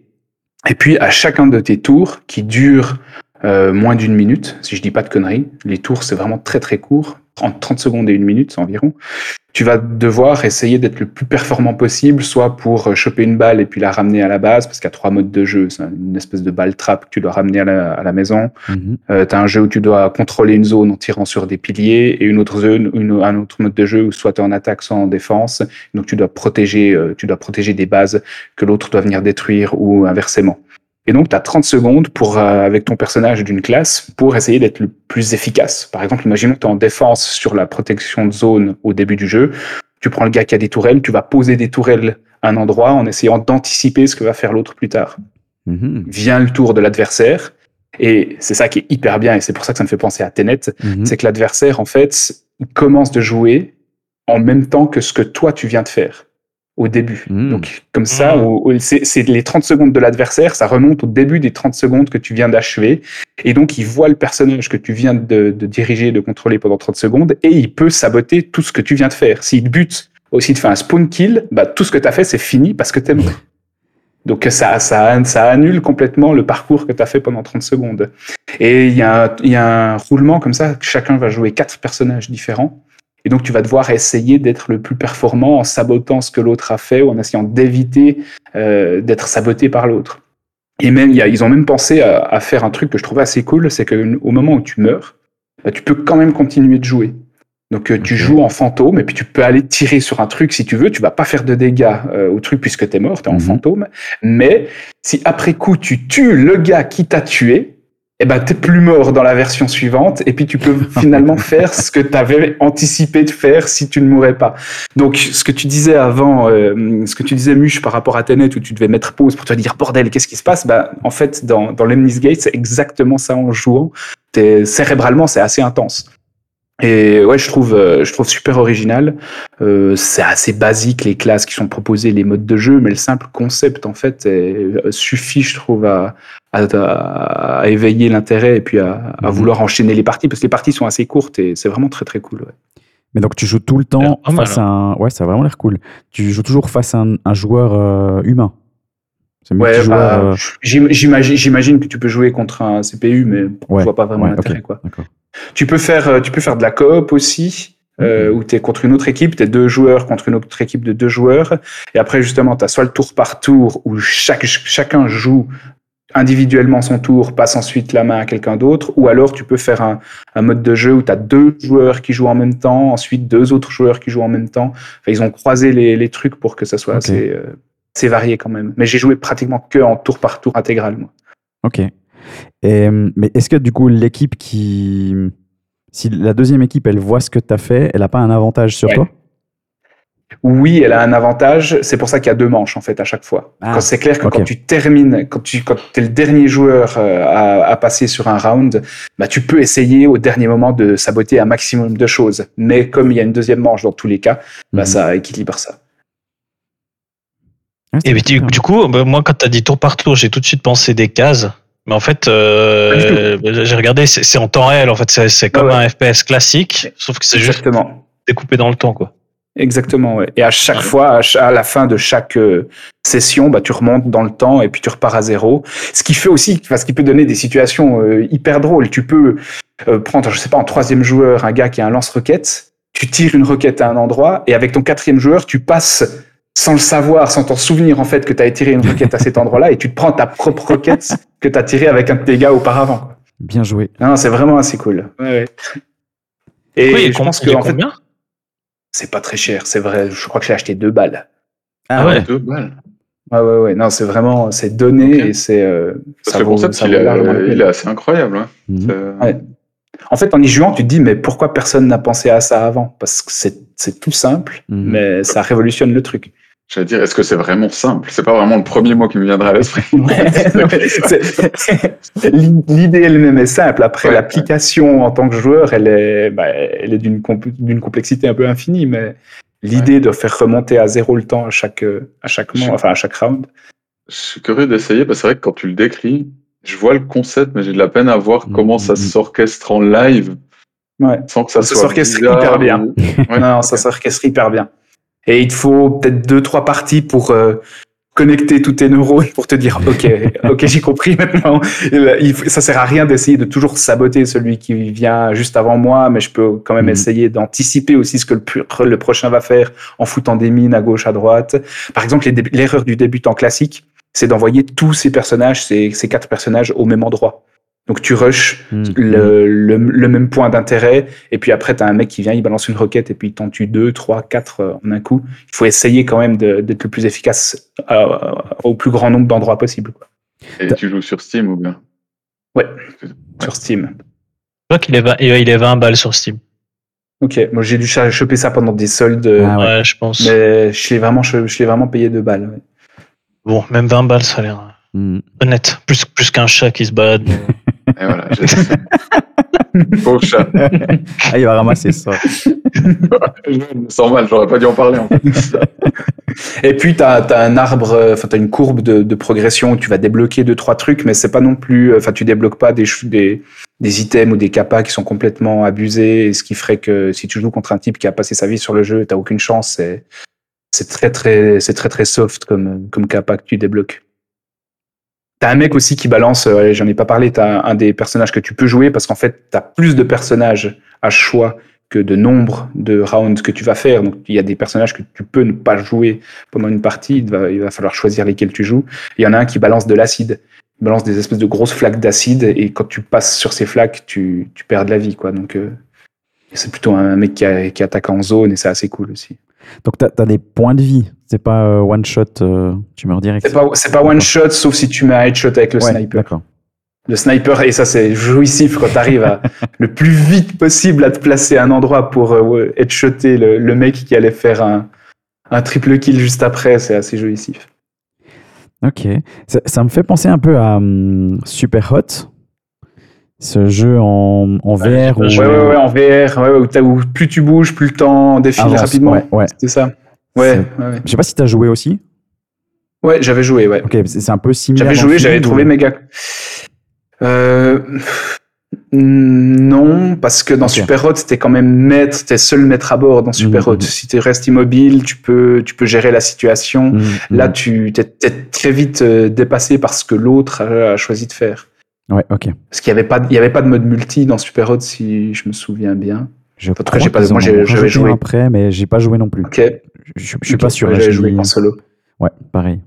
Et puis, à chacun de tes tours, qui durent euh, moins d'une minute, si je dis pas de conneries. Les tours, c'est vraiment très très court, entre 30 secondes et une minute environ. Tu vas devoir essayer d'être le plus performant possible, soit pour euh, choper une balle et puis la ramener à la base, parce qu'il y a trois modes de jeu. C'est une espèce de balle trap que tu dois ramener à la, à la maison. Mhm. Euh, tu as un jeu où tu dois contrôler une zone en tirant sur des piliers et une autre zone, une- un autre mode de jeu où soit tu es en attaque, soit en défense. Donc tu dois protéger, euh, tu dois protéger des bases que l'autre doit venir détruire ou inversement. Et donc tu as 30 secondes pour, euh, avec ton personnage d'une classe pour essayer d'être le plus efficace. Par exemple, imaginons que tu es en défense sur la protection de zone au début du jeu. Tu prends le gars qui a des tourelles, tu vas poser des tourelles à un endroit en essayant d'anticiper ce que va faire l'autre plus tard Mhm. vient le tour de l'adversaire. Et c'est ça qui est hyper bien, et c'est pour ça que ça me fait penser à Tenet, Mhm. c'est que l'adversaire, en fait, il commence de jouer en même temps que ce que toi, tu viens de faire au début. Mhm. Donc, comme ça, au- c'est les 30 secondes de l'adversaire, ça remonte au début des 30 secondes que tu viens d'achever. Et donc, il voit le personnage que tu viens de, de diriger, de contrôler pendant 30 secondes, et il peut saboter tout ce que tu viens de faire. S'il te bute, aussi de faire un spawn kill, bah, tout ce que tu as fait, c'est fini parce que t'es mort. Donc ça, ça, ça annule complètement le parcours que tu as fait pendant 30 secondes. Et il y, a un- il y a un roulement comme ça, chacun va jouer quatre personnages différents. Et donc tu vas devoir essayer d'être le plus performant en sabotant ce que l'autre a fait ou en essayant d'éviter euh, d'être saboté par l'autre. Et même, il y a, ils ont même pensé à, à faire un truc que je trouvais assez cool, c'est qu'au moment où tu meurs, bah, tu peux quand même continuer de jouer. Donc euh, tu joues en fantôme et puis tu peux aller tirer sur un truc si tu veux. Tu vas pas faire de dégâts euh, au truc puisque tu es mort, tu es en Mhm. fantôme. Mais si après coup tu tues le gars qui t'a tué, eh ben t'es plus mort dans la version suivante et puis tu peux finalement faire ce que tu avais anticipé de faire si tu ne mourais pas. Donc ce que tu disais avant, euh, ce que tu disais Muche par rapport à Tenet où tu devais mettre pause pour te dire bordel qu'est-ce qui se passe, bah en fait dans dans Lemnis Gate c'est exactement ça en jouant. T'es- cérébralement c'est assez intense. Et ouais, je trouve, euh, je trouve super original. Euh, c'est assez basique les classes qui sont proposées, les modes de jeu, mais le simple concept en fait est- euh, suffit, je trouve, à, à, à- à éveiller l'intérêt et puis à, à Mhm. vouloir enchaîner les parties parce que les parties sont assez courtes et c'est vraiment très très cool. ouais. Mais donc tu joues tout le temps Euh, face à un. Ouais, ça a vraiment l'air cool. Tu joues toujours face à un, un joueur euh, humain. C'est Ouais, bah, euh, j'im- j'imagine, j'imagine que tu peux jouer contre un CPU, mais Ouais, je vois pas vraiment ouais, l'intérêt quoi. Tu peux faire, euh, tu peux faire de la coop aussi, euh, Mhm. où tu es contre une autre équipe, tu es deux joueurs contre une autre équipe de deux joueurs. Et après, justement, tu as soit le tour par tour, où chaque, chacun joue individuellement son tour, passe ensuite la main à quelqu'un d'autre, ou alors tu peux faire un, un mode de jeu où tu as deux joueurs qui jouent en même temps, ensuite deux autres joueurs qui jouent en même temps. Enfin, ils ont croisé les, les trucs pour que ça soit assez, euh, assez varié quand même. Mais j'ai joué pratiquement que en tour par tour intégral, moi. Ok. Et, euh, mais est-ce que du coup, l'équipe qui. Si la deuxième équipe, elle voit ce que tu as fait, elle n'a pas un avantage sur Ouais. toi? Oui, elle a un avantage. C'est pour ça qu'il y a deux manches en fait à chaque fois. Ah, quand c'est clair que quand tu termines, quand tu quand es le dernier joueur euh, à, à passer sur un round, bah tu peux essayer au dernier moment de saboter un maximum de choses. Mais comme il y a une deuxième manche dans tous les cas, bah Mhm. ça équilibre ça. Ouais, Et du, du coup, bah, moi, quand tu as dit tour par tour, j'ai tout de suite pensé des cases. Mais en fait, euh, j'ai regardé, c'est en temps réel. En fait, c'est comme Ah ouais. un FPS classique, sauf que c'est juste découpé dans le temps, quoi. Exactement, ouais. Et à chaque Ouais. fois, à, la fin de chaque euh, session, bah, tu remontes dans le temps et puis tu repars à zéro. Ce qui fait aussi, parce qu'il peut donner des situations euh, hyper drôles. Tu peux euh, prendre, je sais pas, en troisième joueur, un gars qui a un lance-roquette, tu tires une roquette à un endroit et avec ton quatrième joueur, tu passes sans le savoir, sans t'en souvenir en fait que tu as tiré une roquette à cet endroit-là et tu te prends ta propre roquette que tu as tirée avec un de tes gars auparavant. Bien joué. Non, c'est vraiment assez cool. Ouais, ouais. Et oui, je pense que en fait, combien? C'est pas très cher, c'est vrai. Je crois que j'ai acheté deux balles. Ah ouais. Deux balles. Ouais, ouais, ouais. Non, c'est vraiment, c'est donné et c'est. euh, Parce ça que le vaut- concept, ça il, vaut est, il assez incroyable. ouais. Mhm. Ouais. En fait, en y jouant, tu te dis, mais pourquoi personne n'a pensé à ça avant? Parce que c'est c'est tout simple, Mhm. mais ça révolutionne le truc. J'allais dire, est-ce que c'est vraiment simple? C'est pas vraiment le premier mot qui me viendra à l'esprit. L'idée elle-même est simple. Après, Ouais, l'application en tant que joueur, elle est, bah, elle est d'une compl- d'une complexité un peu infinie, mais l'idée de faire remonter à zéro le temps à chaque, à chaque, enfin, à chaque round. Je suis curieux d'essayer, parce que c'est vrai que quand tu le décris, je vois le concept, mais j'ai de la peine à voir Mhm, comment ça mhm. s'orchestre en live Ouais. sans que ça, Ça s'orchestre hyper bien. ou- non, ça s'orchestre hyper bien. Et il te faut peut-être deux, trois parties pour euh, connecter tous tes neurones pour te dire, OK, OK, j'ai compris maintenant. Ça sert à rien d'essayer de toujours saboter celui qui vient juste avant moi, mais je peux quand même Mhm. essayer d'anticiper aussi ce que le, le prochain va faire en foutant des mines à gauche, à droite. Par exemple, l'erreur du débutant classique, c'est d'envoyer tous ces personnages, ces, ces quatre personnages au même endroit. Donc tu rushes Mhm. le, le, le même point d'intérêt, et puis après, tu as un mec qui vient, il balance une roquette, et puis il t'en tue deux, trois, quatre euh, en un coup. Il faut essayer quand même d'être le plus efficace euh, au plus grand nombre d'endroits possible quoi, Et tu joues sur Steam ou bien? Sur Steam. Je crois qu'il est, 20 il est 20 balles sur Steam. Ok, moi j'ai dû choper ça pendant des soldes, euh, Ah ouais. Ouais, je pense. mais je l'ai vraiment, je, vraiment payé deux balles. ouais. Bon, même 20 balles, ça a l'air Mhm. honnête. Plus, plus qu'un chat qui se balade. Et voilà, j'ai- Pauvre chat. Ah, il va ramasser ça. Je me sens mal, j'aurais pas dû en parler. En fait. Et puis, tu as, un arbre, euh, enfin, tu as une courbe de, de progression où tu vas débloquer deux, trois trucs, mais c'est pas non plus. euh, Enfin, tu débloques pas des, des, des items ou des capas qui sont complètement abusés, ce qui ferait que si tu joues contre un type qui a passé sa vie sur le jeu, tu aucune chance. C'est c'est très, très, c'est très, très soft comme, comme capa que tu débloques. T'as un mec aussi qui balance, euh, j'en ai pas parlé, t'as un des personnages que tu peux jouer parce qu'en fait, t'as plus de personnages à choix que de nombre de rounds que tu vas faire. Donc, il y a des personnages que tu peux ne pas jouer pendant une partie. Il va, falloir choisir lesquels tu joues. Il y en a un qui balance de l'acide. Il balance des espèces de grosses flaques d'acide et quand tu passes sur ces flaques, tu, perds de la vie, quoi. Donc, euh, c'est plutôt un mec qui, attaque en zone et c'est assez cool aussi. Donc, tu as, des points de vie. C'est pas euh, one shot, euh, tu meurs direct. C'est pas, c'est pas one shot sauf si tu mets un headshot avec le Ouais, sniper. D'accord. Le sniper, et ça c'est jouissif quand tu arrives à, le plus vite possible à te placer à un endroit pour euh, ouais, headshotter le, le mec qui allait faire un, un triple kill juste après, c'est assez jouissif. Ok. Ça, ça me fait penser un peu à hum, Super Hot, ce jeu en, en VR. où- Ouais, ouais, ouais, en VR, où, plus tu bouges, plus le temps défile Avance, rapidement. ouais, ouais. C'est ça. Ouais, ouais, ouais. Je sais pas si tu as joué aussi. Ouais, j'avais joué, ouais. Ok, c'est un peu similaire. J'avais joué, j'avais trouvé ou- méga. Euh, non, parce que dans Ok. Super Hot, t'es quand même maître, t'es seul maître à bord dans Super Mhm, Hot. mhm. Si tu restes immobile, tu peux, tu peux gérer la situation. Mhm, Là, tu t'es, t'es très vite euh, dépassé par ce que l'autre a, a choisi de faire. Ouais, ok. Parce qu'il n'y avait, pas de- il y avait pas de mode multi dans Super Hot, si je me souviens bien. Je tout cas, crois j'ai pas- moi, en j'avais joué. après, mais j'ai pas joué non plus. Ok. Je, je suis pas sûr. Ouais, là, J'avais je joué en solo. Ouais, pareil.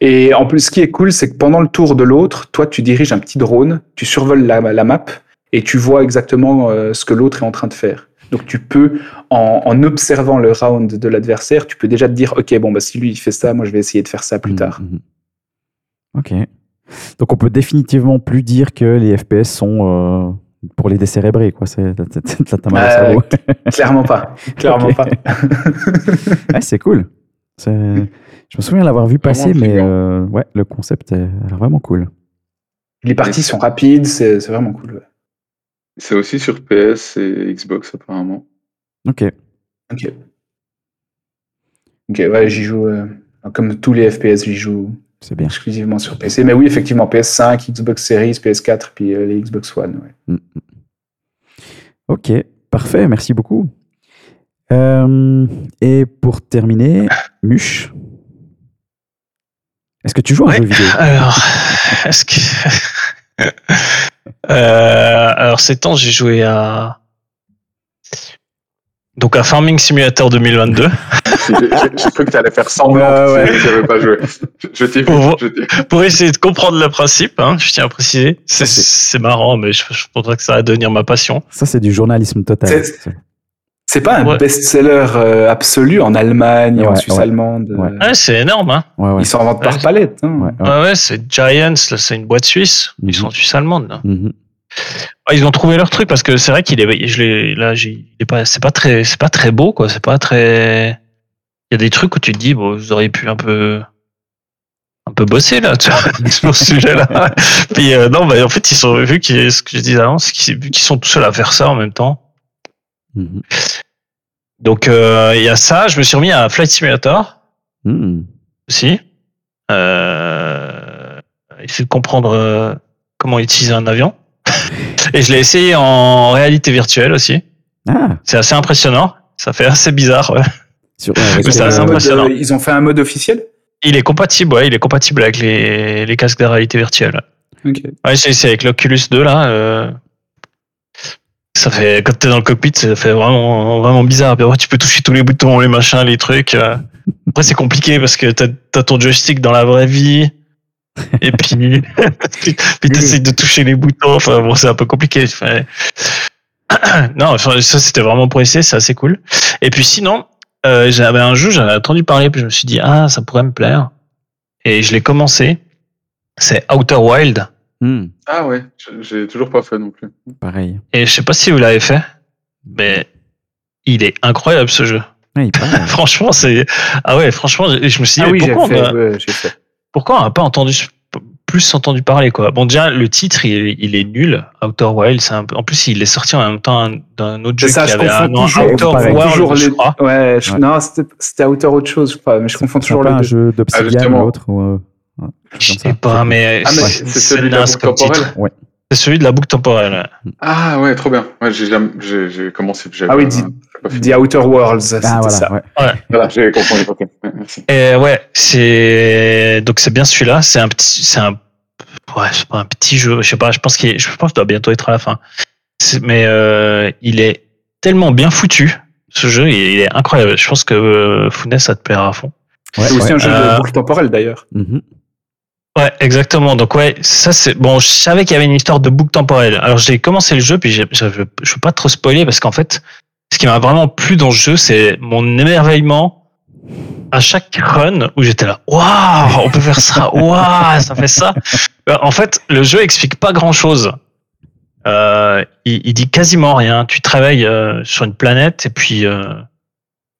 Et en plus, ce qui est cool, c'est que pendant le tour de l'autre, toi, tu diriges un petit drone, tu survoles la, la map et tu vois exactement euh, ce que l'autre est en train de faire. Donc, tu peux, en, en observant le round de l'adversaire, tu peux déjà te dire, OK, bon, bah, si lui, il fait ça, moi, je vais essayer de faire ça plus Mhm, tard. mhm. Ok. Donc on peut définitivement plus dire que les FPS sont euh, pour les décérébrés, quoi. C'est t'as- au Euh, cerveau. Clairement pas. Clairement pas. Ouais, c'est cool. Je me souviens l'avoir vu passer, mais euh, ouais, le concept est- a l'air vraiment cool. Les parties sont rapides, c'est c'est vraiment cool. ouais. C'est aussi sur PS et Xbox apparemment. Ok. OK. OK, ouais, j'y joue, euh, comme tous les FPS, j'y joue C'est bien. exclusivement sur PC. Mais oui, effectivement, PS5, Xbox Series, PS4, puis euh, les Xbox One. ouais. Ok, parfait, merci beaucoup. Euh, et pour terminer, Muche. Est-ce que tu joues à un Ouais. jeu vidéo? Alors, est-ce que. Euh, alors, ces temps, j'ai joué à. Donc, à Farming Simulator 2022. J'ai cru que tu allais faire semblant Ouais, ouais. que j'avais pas joué. Je, je t'ai vu. Pour-. Pour essayer de comprendre le principe, hein, je tiens à préciser. C'est- marrant, mais je, je pense que ça va devenir ma passion. Ça, c'est du journalisme total. C'est- pas un Ouais. best-seller euh, absolu en Allemagne, en Ouais, Suisse ouais. allemande. Ouais. euh, Ouais, c'est énorme. Hein. Ouais, ouais. Ils s'en vendent par palette. hein. Ouais, ouais. Ouais, ouais, c'est Giants, là, c'est une boîte suisse. Mhm. Ils sont suisse-allemandes. là. Mhm. Ils ont trouvé leur truc parce que c'est vrai qu'il est, je là, est pas, c'est pas très, c'est pas très beau, quoi. C'est pas très. Il y a des trucs où tu te dis, bon, vous auriez pu un peu, un peu bosser là, tu vois, sur ce sujet-là. Puis euh, non, bah, en fait, ils sont vu qu'ils, ce que je disais avant, c'est qu'ils, sont tout seuls à faire ça en même temps. Mhm. Donc euh, il y a ça. Je me suis remis à Flight Simulator Mhm. aussi. Euh, essayer de comprendre euh, comment utiliser un avion. Et je l'ai essayé en réalité virtuelle aussi. Ah, C'est assez impressionnant. Ça fait assez bizarre. ouais. sur, ouais, Mais sur- c'est assez mode, impressionnant. euh, ils ont fait un mode officiel? Il est compatible, ouais, il est compatible avec les, les casques de réalité virtuelle. Ok. Ouais, j'ai essayé avec l'Oculus 2 là. euh, ça fait quand t'es dans le cockpit, ça fait vraiment vraiment bizarre. Après, tu peux toucher tous les boutons, les machins, les trucs. euh. Après, c'est compliqué parce que t'as as ton joystick dans la vraie vie. Et puis, puis t'essayes de toucher les boutons. Enfin, bon, c'est un peu compliqué. Enfin, non, enfin, ça c'était vraiment pour essayer, c'est assez cool. Et puis sinon, euh, j'avais un jeu, j'avais entendu parler, puis je me suis dit ah, ça pourrait me plaire. Et je l'ai commencé. C'est Outer Wild. Mhm. Ah ouais, je- j'ai toujours pas fait non plus. Pareil. Et je sais pas si vous l'avez fait, mais il est incroyable ce jeu. Ouais, il paraît. franchement, c'est ah ouais, franchement, je je me suis dit Ah oui, j'ai pourquoi, fait. on a, ouais, j'ai fait. Pourquoi on n'a pas entendu plus entendu parler quoi? Bon déjà le titre il, est- il est nul. Outer Wild, c'est un peu- en plus il est sorti en même temps d'un autre jeu ça, qui je avait un toujours, Outer. World, toujours je les- crois. Ouais, je- Ouais. non, c'était Outer autre chose, je crois, mais je confonds C'est toujours pas les un deux. jeu d'Obsidian justement. ou l'autre ou, euh, ouais, Je sais pas, mais Ah, mais c'est c'est celui de la naze boucle comme titre. C'est celui de la boucle temporelle. Ah ouais, trop bien. Ouais, j'ai jamais- j'ai j'ai commencé. Ah oui, fini. The Outer Worlds, c'était Ah, voilà. ça. ouais. Voilà, j'ai compris. Merci. Et ouais, c'est donc c'est bien celui-là. C'est un petit, c'est un, ouais, c'est pas un petit jeu. Je sais pas. Je pense qu'il, est- je pense qu'il doit bientôt être à la fin. C'est- Mais euh, il est tellement bien foutu. Ce jeu, il est incroyable. Je pense que euh, Founes, ça te plaira à fond. Ouais, C'est aussi ouais. un jeu Euh, de boucle temporelle d'ailleurs. Mhm. Ouais, exactement. Donc ouais, ça c'est bon. Je savais qu'il y avait une histoire de boucle temporelle. Alors j'ai commencé le jeu, puis je je veux pas trop spoiler parce qu'en fait, ce qui m'a vraiment plu dans le jeu, c'est mon émerveillement à chaque run où j'étais là. Waouh, on peut faire ça. Waouh, ça fait ça. Euh, En fait, le jeu explique pas grand chose. Euh, il, il dit quasiment rien. Tu travailles euh, sur une planète et puis euh,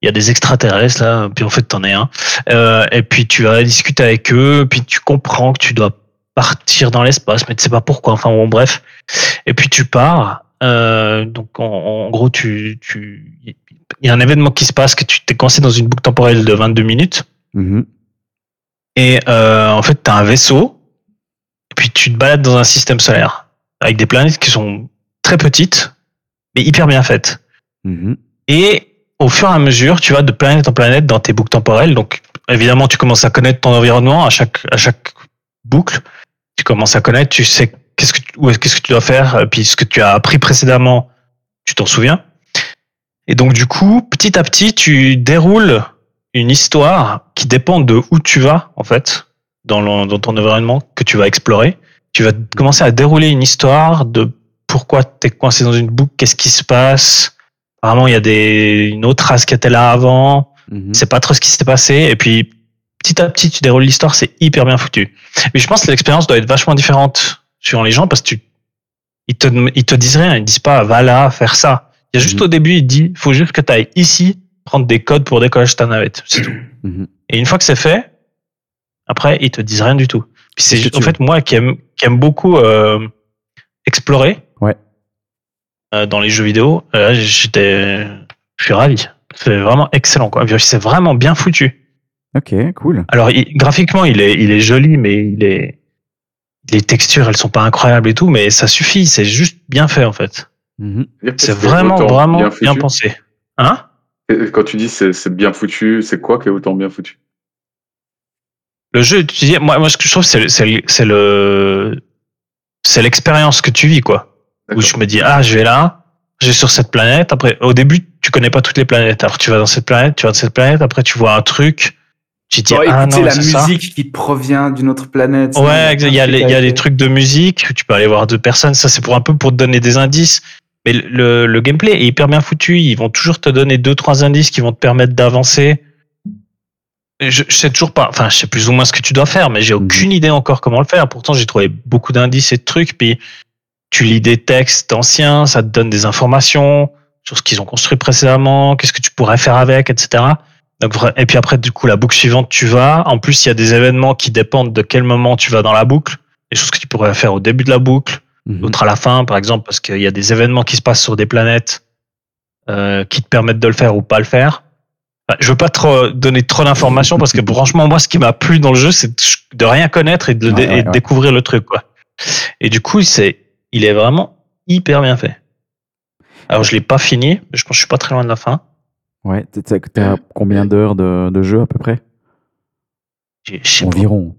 il y a des extraterrestres là, puis en fait t'en es un. Euh, et puis tu vas discuter avec eux, puis tu comprends que tu dois partir dans l'espace, mais tu sais pas pourquoi. Enfin bon, bref. Et puis tu pars. Euh, donc en, en gros, tu, tu, il y a un événement qui se passe que tu t'es coincé dans une boucle temporelle de 22 minutes. Mhm. Et euh, en fait, tu as un vaisseau, et puis tu te balades dans un système solaire avec des planètes qui sont très petites, mais hyper bien faites. Mhm. Et au fur et à mesure, tu vas de planète en planète dans tes boucles temporelles. Donc, évidemment, tu commences à connaître ton environnement à chaque, à chaque boucle. Tu commences à connaître, tu sais qu'est-ce que, où est- qu'est-ce que tu dois faire, et puis ce que tu as appris précédemment, tu t'en souviens. Et donc, du coup, petit à petit, tu déroules une histoire qui dépend de où tu vas, en fait, dans, dans ton environnement que tu vas explorer. Tu vas commencer à dérouler une histoire de pourquoi tu es coincé dans une boucle, qu'est-ce qui se passe. Apparemment, il y a des, une autre race qui était là avant. Mhm. C'est pas trop ce qui s'est passé. Et puis, petit à petit, tu déroules l'histoire, c'est hyper bien foutu. Mais je pense que l'expérience doit être vachement différente suivant les gens parce que tu, ils te, ils te disent rien. Ils disent pas, va là, faire ça. Il y a juste Mhm. au début, il dit, faut juste que tu ailles ici, prendre des codes pour décollage de ta navette. C'est tout. Mhm. Et une fois que c'est fait, après, ils te disent rien du tout. Puis c'est en fait moi qui aime, qui aime beaucoup euh, explorer dans les jeux vidéo. euh, j'étais, je suis ravi. C'est vraiment excellent quoi. C'est vraiment bien foutu. Ok, cool. Alors, il- graphiquement, il est, il est joli, mais il est, les textures, elles sont pas incroyables et tout, mais ça suffit. C'est juste bien fait, en fait. Mhm. C'est vraiment, vraiment bien, foutu. pensé. Hein? Et Quand tu dis c'est c'est bien foutu, c'est quoi qui est autant bien foutu? Le jeu, tu dis, moi, moi, ce que je trouve, c'est le, c'est l'expérience que tu vis, quoi. Où je me dis, ah, je vais là, je vais sur cette planète. Après, au début, tu connais pas toutes les planètes. Alors, tu vas dans cette planète, tu vas dans cette planète. Après, tu vois un truc. Tu dis, Genre, ah non, la ça. musique qui provient d'une autre planète. Ouais, il y a, les- il y a des avec- trucs de musique. Tu peux aller voir deux personnes. Ça, c'est pour un peu pour te donner des indices. Mais le, le, le gameplay est hyper bien foutu. Ils vont toujours te donner deux, trois indices qui vont te permettre d'avancer. Je, je sais toujours pas, enfin, je sais plus ou moins ce que tu dois faire, mais j'ai Mhm. aucune idée encore comment le faire. Pourtant, j'ai trouvé beaucoup d'indices et de trucs. Puis, tu lis des textes anciens, ça te donne des informations sur ce qu'ils ont construit précédemment, qu'est-ce que tu pourrais faire avec, etc. Donc, et puis après, du coup, la boucle suivante, tu vas. En plus, il y a des événements qui dépendent de quel moment tu vas dans la boucle. Des choses que tu pourrais faire au début de la boucle, Mhm. d'autres à la fin, par exemple, parce qu'il y a des événements qui se passent sur des planètes euh, qui te permettent de le faire ou pas le faire. Enfin, je veux pas trop donner trop d'informations parce que franchement, moi, ce qui m'a plu dans le jeu, c'est de- rien connaître et de, Ouais, et ouais, de ouais. découvrir le truc, quoi. Et du coup, c'est, il est vraiment hyper bien fait. Alors, je l'ai pas fini, mais je pense que je suis pas très loin de la fin. Ouais, t'as- t'as t'as combien d'heures de, de jeu à peu près? Environ.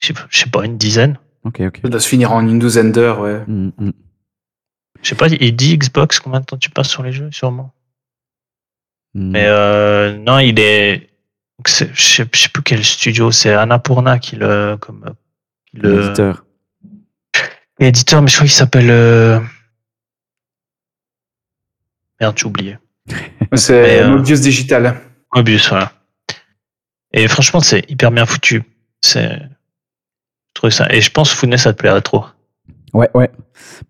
je sais pas- je sais pas, une dizaine. Ok, ok. Ça doit se finir en une douzaine d'heures, ouais. Mhm, mhm. Je sais pas, il dit Xbox, combien de temps tu passes sur les jeux, sûrement? Mhm. Mais euh, non, il est. sais, je sais plus quel studio, c'est Annapurna qui le. Comme, qui le L'éditeur. Éditeur, mais je crois qu'il s'appelle. euh, Merde, j'ai oublié. C'est euh, Mobius Digital. Mobius, voilà. Et franchement, c'est hyper bien foutu. C'est. Je ça. Et je pense, Founet, ça te plairait trop. Ouais, ouais.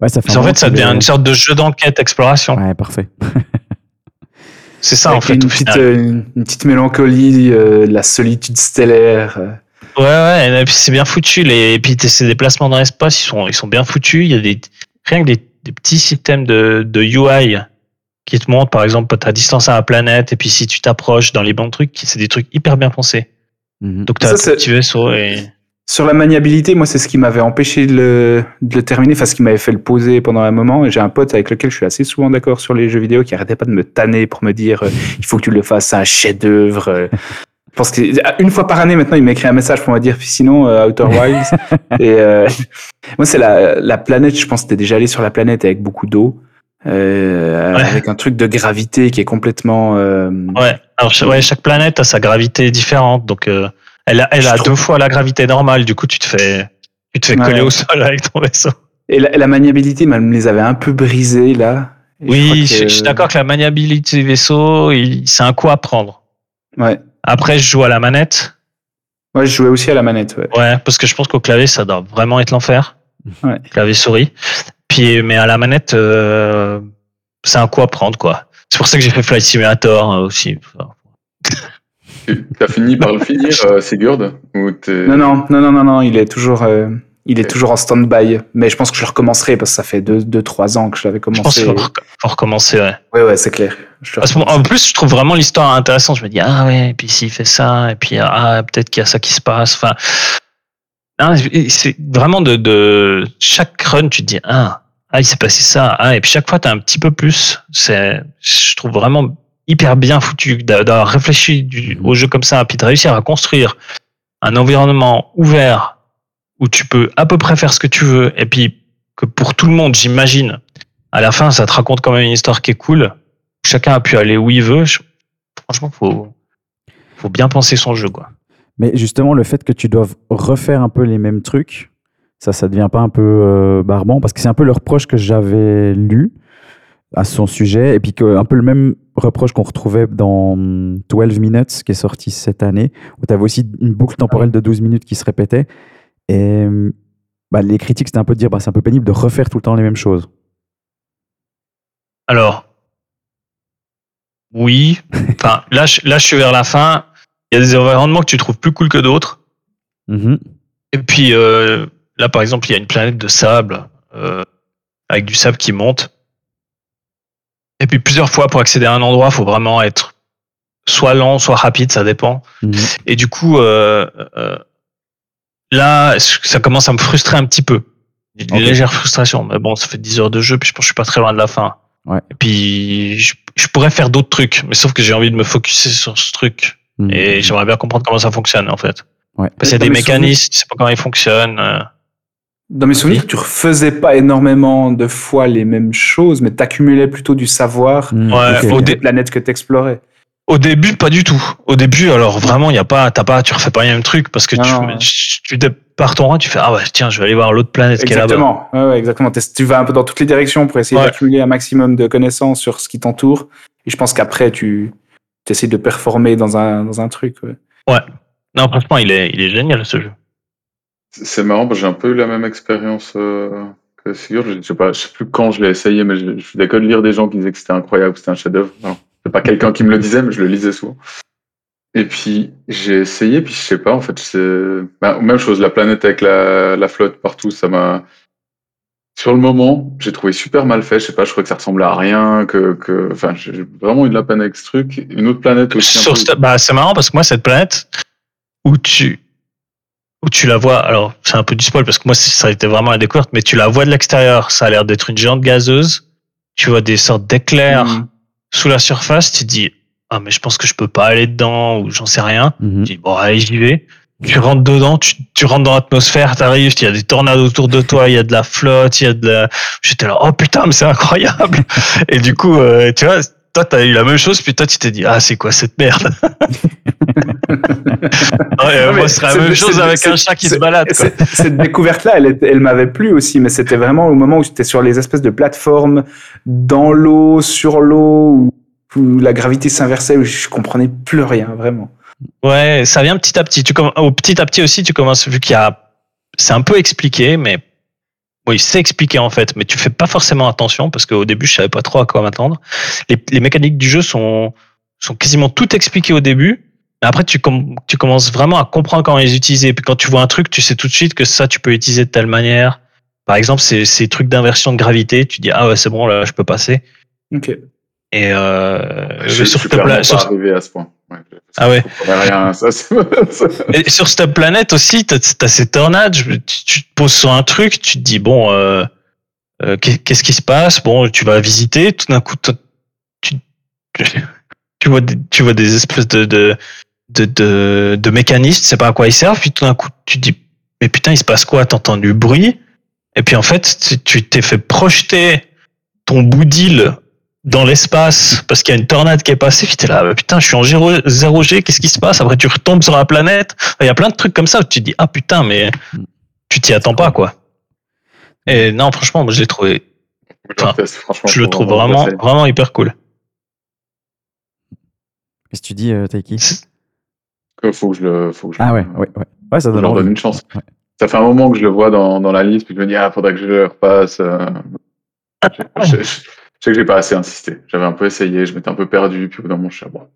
Ouais, ça fait moment fait, ça devient une sorte de jeu d'enquête, exploration. Ouais, parfait. C'est ça, en fait, une au petite, final. euh, une, une petite mélancolie, euh, la solitude stellaire. Euh. Ouais, ouais, et puis c'est bien foutu. Les, et puis tes- ces déplacements dans l'espace, ils sont, ils sont bien foutus. Il y a des, rien que des, des petits systèmes de, de UI qui te montrent, par exemple, ta distance à la planète, et puis si tu t'approches dans les bons trucs, c'est des trucs hyper bien pensés. Mhm. Donc t'as Ça, un c'est- petit vaisseau et. Sur la maniabilité, moi, c'est ce qui m'avait empêché de le, de le terminer, enfin, ce qui m'avait fait le poser pendant un moment. Et j'ai un pote avec lequel je suis assez souvent d'accord sur les jeux vidéo qui arrêtait pas de me tanner pour me dire euh, il faut que tu le fasses, c'est un chef-d'œuvre. Je pense que une fois par année maintenant, il m'écrit un message pour me dire sinon euh, Outer Wilds. et euh, moi, c'est la, la planète. Je pense que t'es déjà allé sur la planète avec beaucoup d'eau, euh, Ouais. avec un truc de gravité qui est complètement. euh, Ouais. Alors, ouais, chaque planète a sa gravité différente, donc euh, elle a, elle Je a trouve- deux fois la gravité normale. Du coup, tu te fais, tu te fais Ouais. coller au sol avec ton vaisseau. Et la, la maniabilité, elle me les avait un peu brisés là. Et je crois Oui, que- je, je suis d'accord que la maniabilité du vaisseau, c'est un coup à prendre. Ouais. Après, je joue à la manette. Ouais, je jouais aussi à la manette. Ouais. Ouais, parce que je pense qu'au clavier, ça doit vraiment être l'enfer. Ouais. Clavier souris. Puis, mais à la manette, euh, c'est un coup à prendre, quoi. C'est pour ça que j'ai fait Flight Simulator hein, aussi. Tu as fini par le finir, euh, Sigurd ou t'es- Non, non, non, non, non, non, il est toujours, il est toujours en stand-by. Mais je pense que je le recommencerai parce que ça fait 2-3 ans que je l'avais Je pense commencé. qu'il faut, rec- faut recommencer, ouais. Ouais, ouais, c'est clair. Parce en plus, je trouve vraiment l'histoire intéressante. Je me dis, ah ouais, et puis s'il fait ça, et puis ah, peut-être qu'il y a ça qui se passe. Enfin, c'est vraiment de, de chaque run, tu te dis, ah, ah il s'est passé ça, ah, et puis chaque fois, tu as un petit peu plus. C'est, je trouve vraiment hyper bien foutu d'a- d'avoir réfléchi du- au jeu comme ça, puis de réussir à construire un environnement ouvert où tu peux à peu près faire ce que tu veux, et puis que pour tout le monde, j'imagine, à la fin, ça te raconte quand même une histoire qui est cool. Chacun a pu aller où il veut. Franchement, faut, faut bien penser son jeu, quoi. Mais justement, le fait que tu doives refaire un peu les mêmes trucs, ça, ça devient pas un peu euh, barbant Parce que c'est un peu le reproche que j'avais lu à son sujet, et puis que, un peu le même reproche qu'on retrouvait dans hum, 12 Minutes, qui est sorti cette année, où tu avais aussi une boucle temporelle de 12 minutes qui se répétait. Et bah, les critiques, c'était un peu de dire, bah, c'est un peu pénible de refaire tout le temps les mêmes choses. Alors, oui. Enfin, là, je, là, je suis vers la fin. Il y a des environnements que tu trouves plus cool que d'autres. Mhm. Et puis, euh, là, par exemple, il y a une planète de sable, euh, avec du sable qui monte. Et puis, plusieurs fois, pour accéder à un endroit, il faut vraiment être soit lent, soit rapide, ça dépend. Mhm. Et du coup, euh, euh, là, ça commence à me frustrer un petit peu. Une légère frustration. Mais bon, ça fait 10 heures de jeu, puis je pense que je suis pas très loin de la fin. Ouais. Et puis, je, je pourrais faire d'autres trucs, mais sauf que j'ai envie de me focuser sur ce truc. Mhm. Et j'aimerais bien comprendre comment ça fonctionne, en fait. Ouais. Parce qu'il y a Dans des mes mécanismes, je sais pas comment ils fonctionnent. euh. Dans mes souvenirs, tu refaisais pas énormément de fois les mêmes choses, mais t'accumulais plutôt du savoir Mhm, Ouais, des planètes que t'explorais. Au début, pas du tout. Au début, alors vraiment, il y a pas, t'as pas, tu refais pas les mêmes trucs parce que Non, tu, non. tu, départs ton rang, tu fais ah ouais tiens, je vais aller voir l'autre planète qui est là-bas. Exactement. Ouais, ouais, exactement. Tu vas un peu dans toutes les directions pour essayer Ouais. d'accumuler un maximum de connaissances sur ce qui t'entoure. Et je pense qu'après, tu essaies de performer dans un, dans un truc. ouais. Non, franchement, il est, il est génial ce jeu. C'est marrant, parce que j'ai un peu eu la même expérience euh, que Sigurd. Je sais pas, je sais plus quand je l'ai essayé, mais je, je suis d'accord de lire des gens qui disaient que c'était incroyable, que c'était un chef-d'œuvre. C'est pas quelqu'un qui me le disait, mais je le lisais souvent. Et puis j'ai essayé, puis je sais pas, en fait, c'est bah, même chose. La planète avec la, la flotte partout, ça m'a. Sur le moment, j'ai trouvé super mal fait. Je sais pas, je crois que ça ressemblait à rien, que, que, enfin, j'ai vraiment eu de la peine avec ce truc. Une autre planète aussi. Sur peu- bah, c'est marrant parce que moi, cette planète où tu, où tu la vois, alors c'est un peu du spoil parce que moi, ça a été vraiment la découverte, mais tu la vois de l'extérieur, ça a l'air d'être une géante gazeuse. Tu vois des sortes d'éclairs Mhm. Sous la surface, tu te dis, ah, mais je pense que je peux pas aller dedans ou j'en sais rien. Mhm. Tu dis, bon, allez, j'y vais. Tu rentres dedans, tu, tu rentres dans l'atmosphère, t'arrives, il y a des tornades autour de toi, il y a de la flotte, il y a de la... J'étais là, oh putain, mais c'est incroyable. Et du coup, euh, tu vois, toi, t'as eu la même chose, puis toi, tu t'es dit, ah, c'est quoi cette merde? Ouais, euh, Non, Moi, ce serait la c'est- même chose c'est- avec c'est- un chat qui c'est- se balade. quoi. Cette, découverte-là, elle, elle m'avait plu aussi, mais c'était vraiment au moment où j'étais sur les espèces de plateformes dans l'eau, sur l'eau, où, où la gravité s'inversait, où je comprenais plus rien, vraiment. Ouais, ça vient petit à petit. Tu au petit à petit aussi, tu commences, vu qu'il y a, c'est un peu expliqué, mais oui, c'est expliqué en fait, mais tu fais pas forcément attention parce qu'au début, je savais pas trop à quoi m'attendre. Les, les mécaniques du jeu sont, sont quasiment toutes expliquées au début. Mais après, tu, com- tu commences vraiment à comprendre comment les utiliser. Et puis quand tu vois un truc, tu sais tout de suite que ça, tu peux utiliser de telle manière. Par exemple, ces, ces trucs d'inversion de gravité, tu dis, ah ouais, c'est bon, là, je peux passer. Ok. Et euh, Je, suis pas sur- arrivé à ce point. Ouais, Ah ouais. Rien. Ça, Et sur cette planète aussi, t'as as ces tornades, tu, tu te poses sur un truc, tu te dis, bon, euh, euh, qu'est- qu'est-ce qui se passe? Bon, tu vas visiter, tout d'un coup, tu, vois, des, tu vois des espèces de, de, de, de, de mécanismes, tu sais pas à quoi ils servent, puis tout d'un coup, tu te dis, mais putain, il se passe quoi? T'entends du bruit, et puis en fait, tu- tu t'es fait projeter ton bout d'île dans l'espace parce qu'il y a une tornade qui est passée, puis t'es là, bah, putain, je suis en 0 G, qu'est-ce qui se passe? Après, tu retombes sur la planète. Il y a plein de trucs comme ça où tu te dis, ah putain, mais tu t'y attends pas, quoi. Et non, franchement, moi, je l'ai trouvé, Je le teste, franchement, je le trouve vraiment vraiment, hyper cool. Qu'est-ce que tu dis, euh, Taiki? Que Faut que je le, faut que je Ah le- ouais, ouais, ouais. Ouais, ça donne leur envie. donne une chance. Ouais. Ça fait un moment que je le vois dans, dans la liste, puis je me dis, ah, faudrait que je le repasse. euh. Je, je- je- je sais que j'ai pas assez insisté. J'avais un peu essayé, je m'étais un peu perdu, puis au bout d'un moment, je suis bon.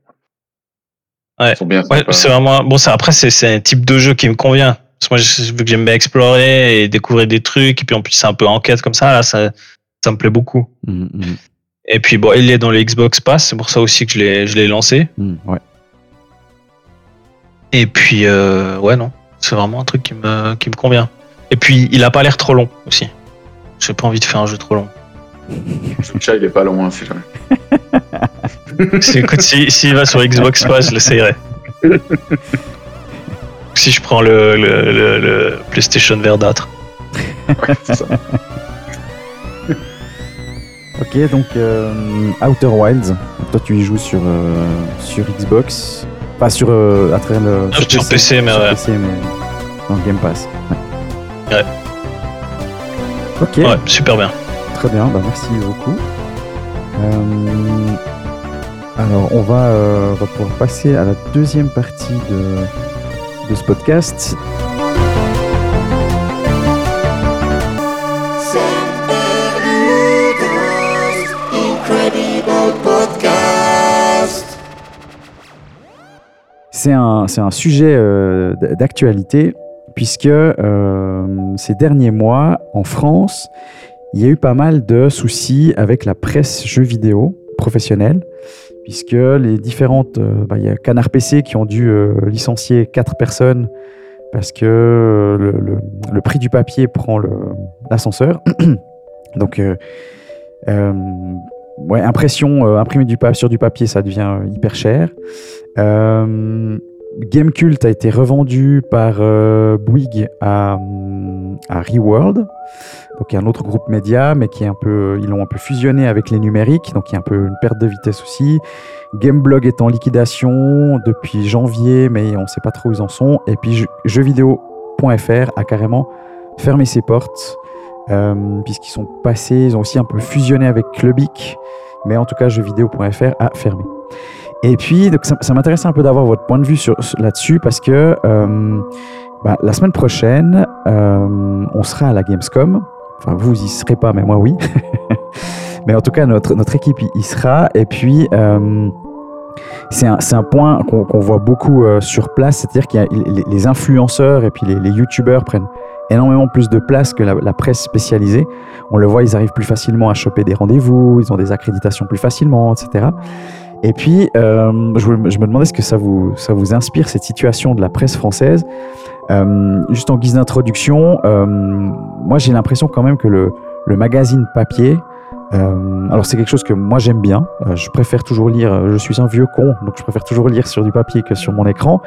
Ouais. Ils sont bien Ouais, sympas. c'est vraiment, bon, ça, après, c'est, un type de jeu qui me convient. Parce que moi, je- vu que j'aime bien explorer et découvrir des trucs, et puis en plus, c'est un peu enquête comme ça, là, ça, ça me plaît beaucoup. Mhm, mhm, Et puis, bon, il est dans le Xbox Pass, c'est pour ça aussi que je l'ai, je l'ai lancé. mhm, ouais. Et puis, euh, ouais, non, c'est vraiment un truc qui me, qui me convient. Et puis, il a pas l'air trop long aussi. J'ai pas envie de faire un jeu trop long. Chat, il est pas loin, si jamais. Si- Écoute, si- s'il va sur Xbox Pass, je l'essayerai. Si je prends le, le, le- le PlayStation verdâtre. Ouais, c'est ça. Ok, donc euh, Outer Wilds. Toi, tu y joues sur, euh, sur Xbox. Pas sur. euh, à travers le. Ah, sur PC, mais sur ouais. PC, mais dans le Game Pass. Ouais. Ouais. Ok, Ouais, super bien. Très bien. Bah, merci beaucoup. Euh, alors, on va, euh, on va pouvoir passer à la deuxième partie de, de ce podcast. C'est un, un sujet euh, d'actualité puisque ces derniers mois, en France, il y a eu pas mal de soucis avec la presse jeux vidéo professionnelle, puisque les différentes, euh, bah, il y a Canard PC qui ont dû euh, licencier quatre personnes parce que euh, le, prix du papier prend l'ascenseur. Donc, impression, imprimer du sur du papier, ça devient hyper cher. Gamecult a été revendu par euh, Bouygues à, hum, à Reworld, donc un autre groupe média, mais qui est un peu, ils l'ont un peu fusionné avec les numériques, donc il y a un peu une perte de vitesse aussi. Gameblog est en liquidation depuis janvier, mais on ne sait pas trop où ils en sont. Et puis jeux- jeuxvideo.fr a carrément fermé ses portes, euh, puisqu'ils sont passés, ils ont aussi un peu fusionné avec Clubic, mais en tout cas jeuxvideo.fr a fermé. Et puis, donc, ça, ça m'intéresse un peu d'avoir votre point de vue sur, là-dessus, parce que euh, bah, la semaine prochaine, euh, on sera à la Gamescom. Enfin, vous, y serez pas, mais moi, oui. mais en tout cas, notre, notre équipe y- sera. Et puis, euh, c'est un, un point qu'on voit beaucoup sur place, c'est-à-dire a les, influenceurs et puis les, les youtubeurs prennent énormément plus de place que la presse spécialisée. On le voit, ils arrivent plus facilement à choper des rendez-vous, ils ont des accréditations plus facilement, etc. Et puis, euh, je, me- demandais ce que ça vous, inspire, cette situation de la presse française. Euh, juste en guise d'introduction, euh, moi j'ai l'impression quand même que le magazine papier, euh, alors c'est quelque chose que moi j'aime bien. Euh, je préfère toujours lire. euh, Je suis un vieux con, donc je préfère toujours lire sur du papier que sur mon écran.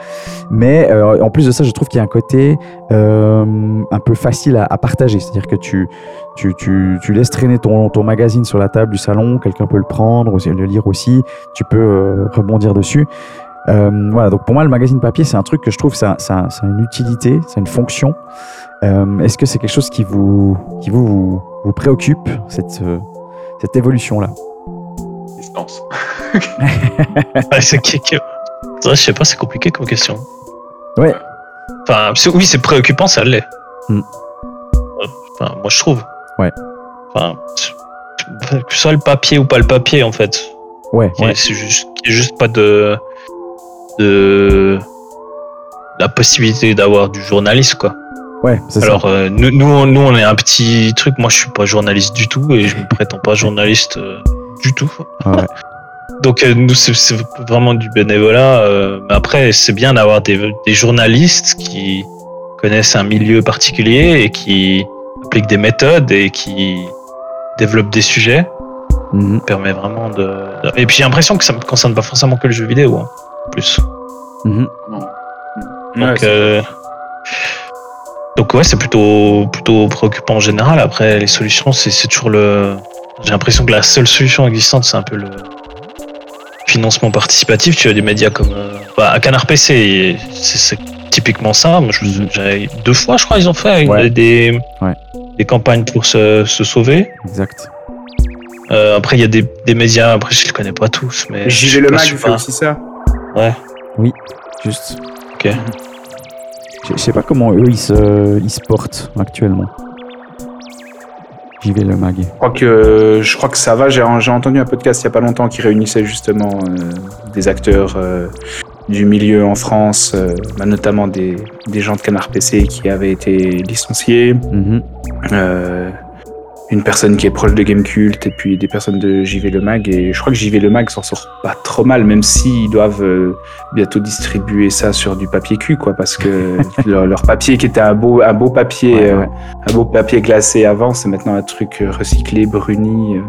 Mais euh, en plus de ça, je trouve qu'il y a un côté euh, un peu facile à, partager. C'est-à-dire que tu, tu, tu, tu laisses traîner ton, ton magazine sur la table du salon, quelqu'un peut le prendre, le lire aussi. Tu peux euh, rebondir dessus. Euh, voilà, donc pour moi, le magazine papier, c'est un truc que je trouve, ça, ça, ça une utilité, a une fonction. Euh, Est-ce que c'est quelque chose qui vous, qui vous, vous, vous préoccupe, cette, cette évolution-là Distance. Ouais, c'est je sais pas, c'est compliqué comme question. Ouais. Enfin, c'est- oui, c'est préoccupant, ça l'est. Hmm. Euh, Enfin, moi, je trouve. Ouais. Enfin, c'est- que ce soit le papier ou pas le papier, en fait. Ouais, C'est juste pas de. de. la possibilité d'avoir du journaliste, quoi. Ouais, c'est ça. Alors, euh, nous, nous, on- nous, on est un petit truc. Moi, je suis pas journaliste du tout et je me prétends pas journaliste euh, du tout. Ouais, ouais. Donc, euh, nous, c'est c'est vraiment du bénévolat. euh, mais après, c'est bien d'avoir des, des journalistes qui connaissent un milieu particulier et qui appliquent des méthodes et qui développent des sujets. Mhm. Ça permet vraiment de. Et puis, j'ai l'impression que ça ne concerne pas forcément que le jeu vidéo. hein, en plus. Mhm. Ouais, Donc, euh, donc ouais, c'est plutôt plutôt préoccupant en général. Après, les solutions, c'est c'est toujours le. J'ai l'impression que la seule solution existante, c'est un peu le financement participatif. Tu as des médias comme euh, bah, Canard PC, c'est typiquement ça. Moi, je- deux fois, je crois, ils ont fait Ouais. des Ouais. des campagnes pour se, se sauver. Exact. Euh, après, il y a des, des médias. Après, je les connais pas tous, mais je JV suis Le Mag fait aussi ça. Juste. Ok. Je, je sais pas comment eux ils se, ils se portent actuellement. J'y vais le mag. Je crois que, je crois que ça va. J'ai entendu un podcast il y a pas longtemps qui réunissait justement euh, des acteurs euh, du milieu en France, euh, bah, notamment des, des gens de Canard PC qui avaient été licenciés, Mhm. euh, une personne qui est proche de Gamecult et puis des personnes de JV Le Mag. Et je crois que JV Le Mag s'en sort pas trop mal, même s'ils doivent euh, bientôt distribuer ça sur du papier cul, quoi, parce que leur, leur papier qui était un beau, un beau papier. Ouais, euh, un beau papier glacé avant, c'est maintenant un truc euh, recyclé, bruni, euh,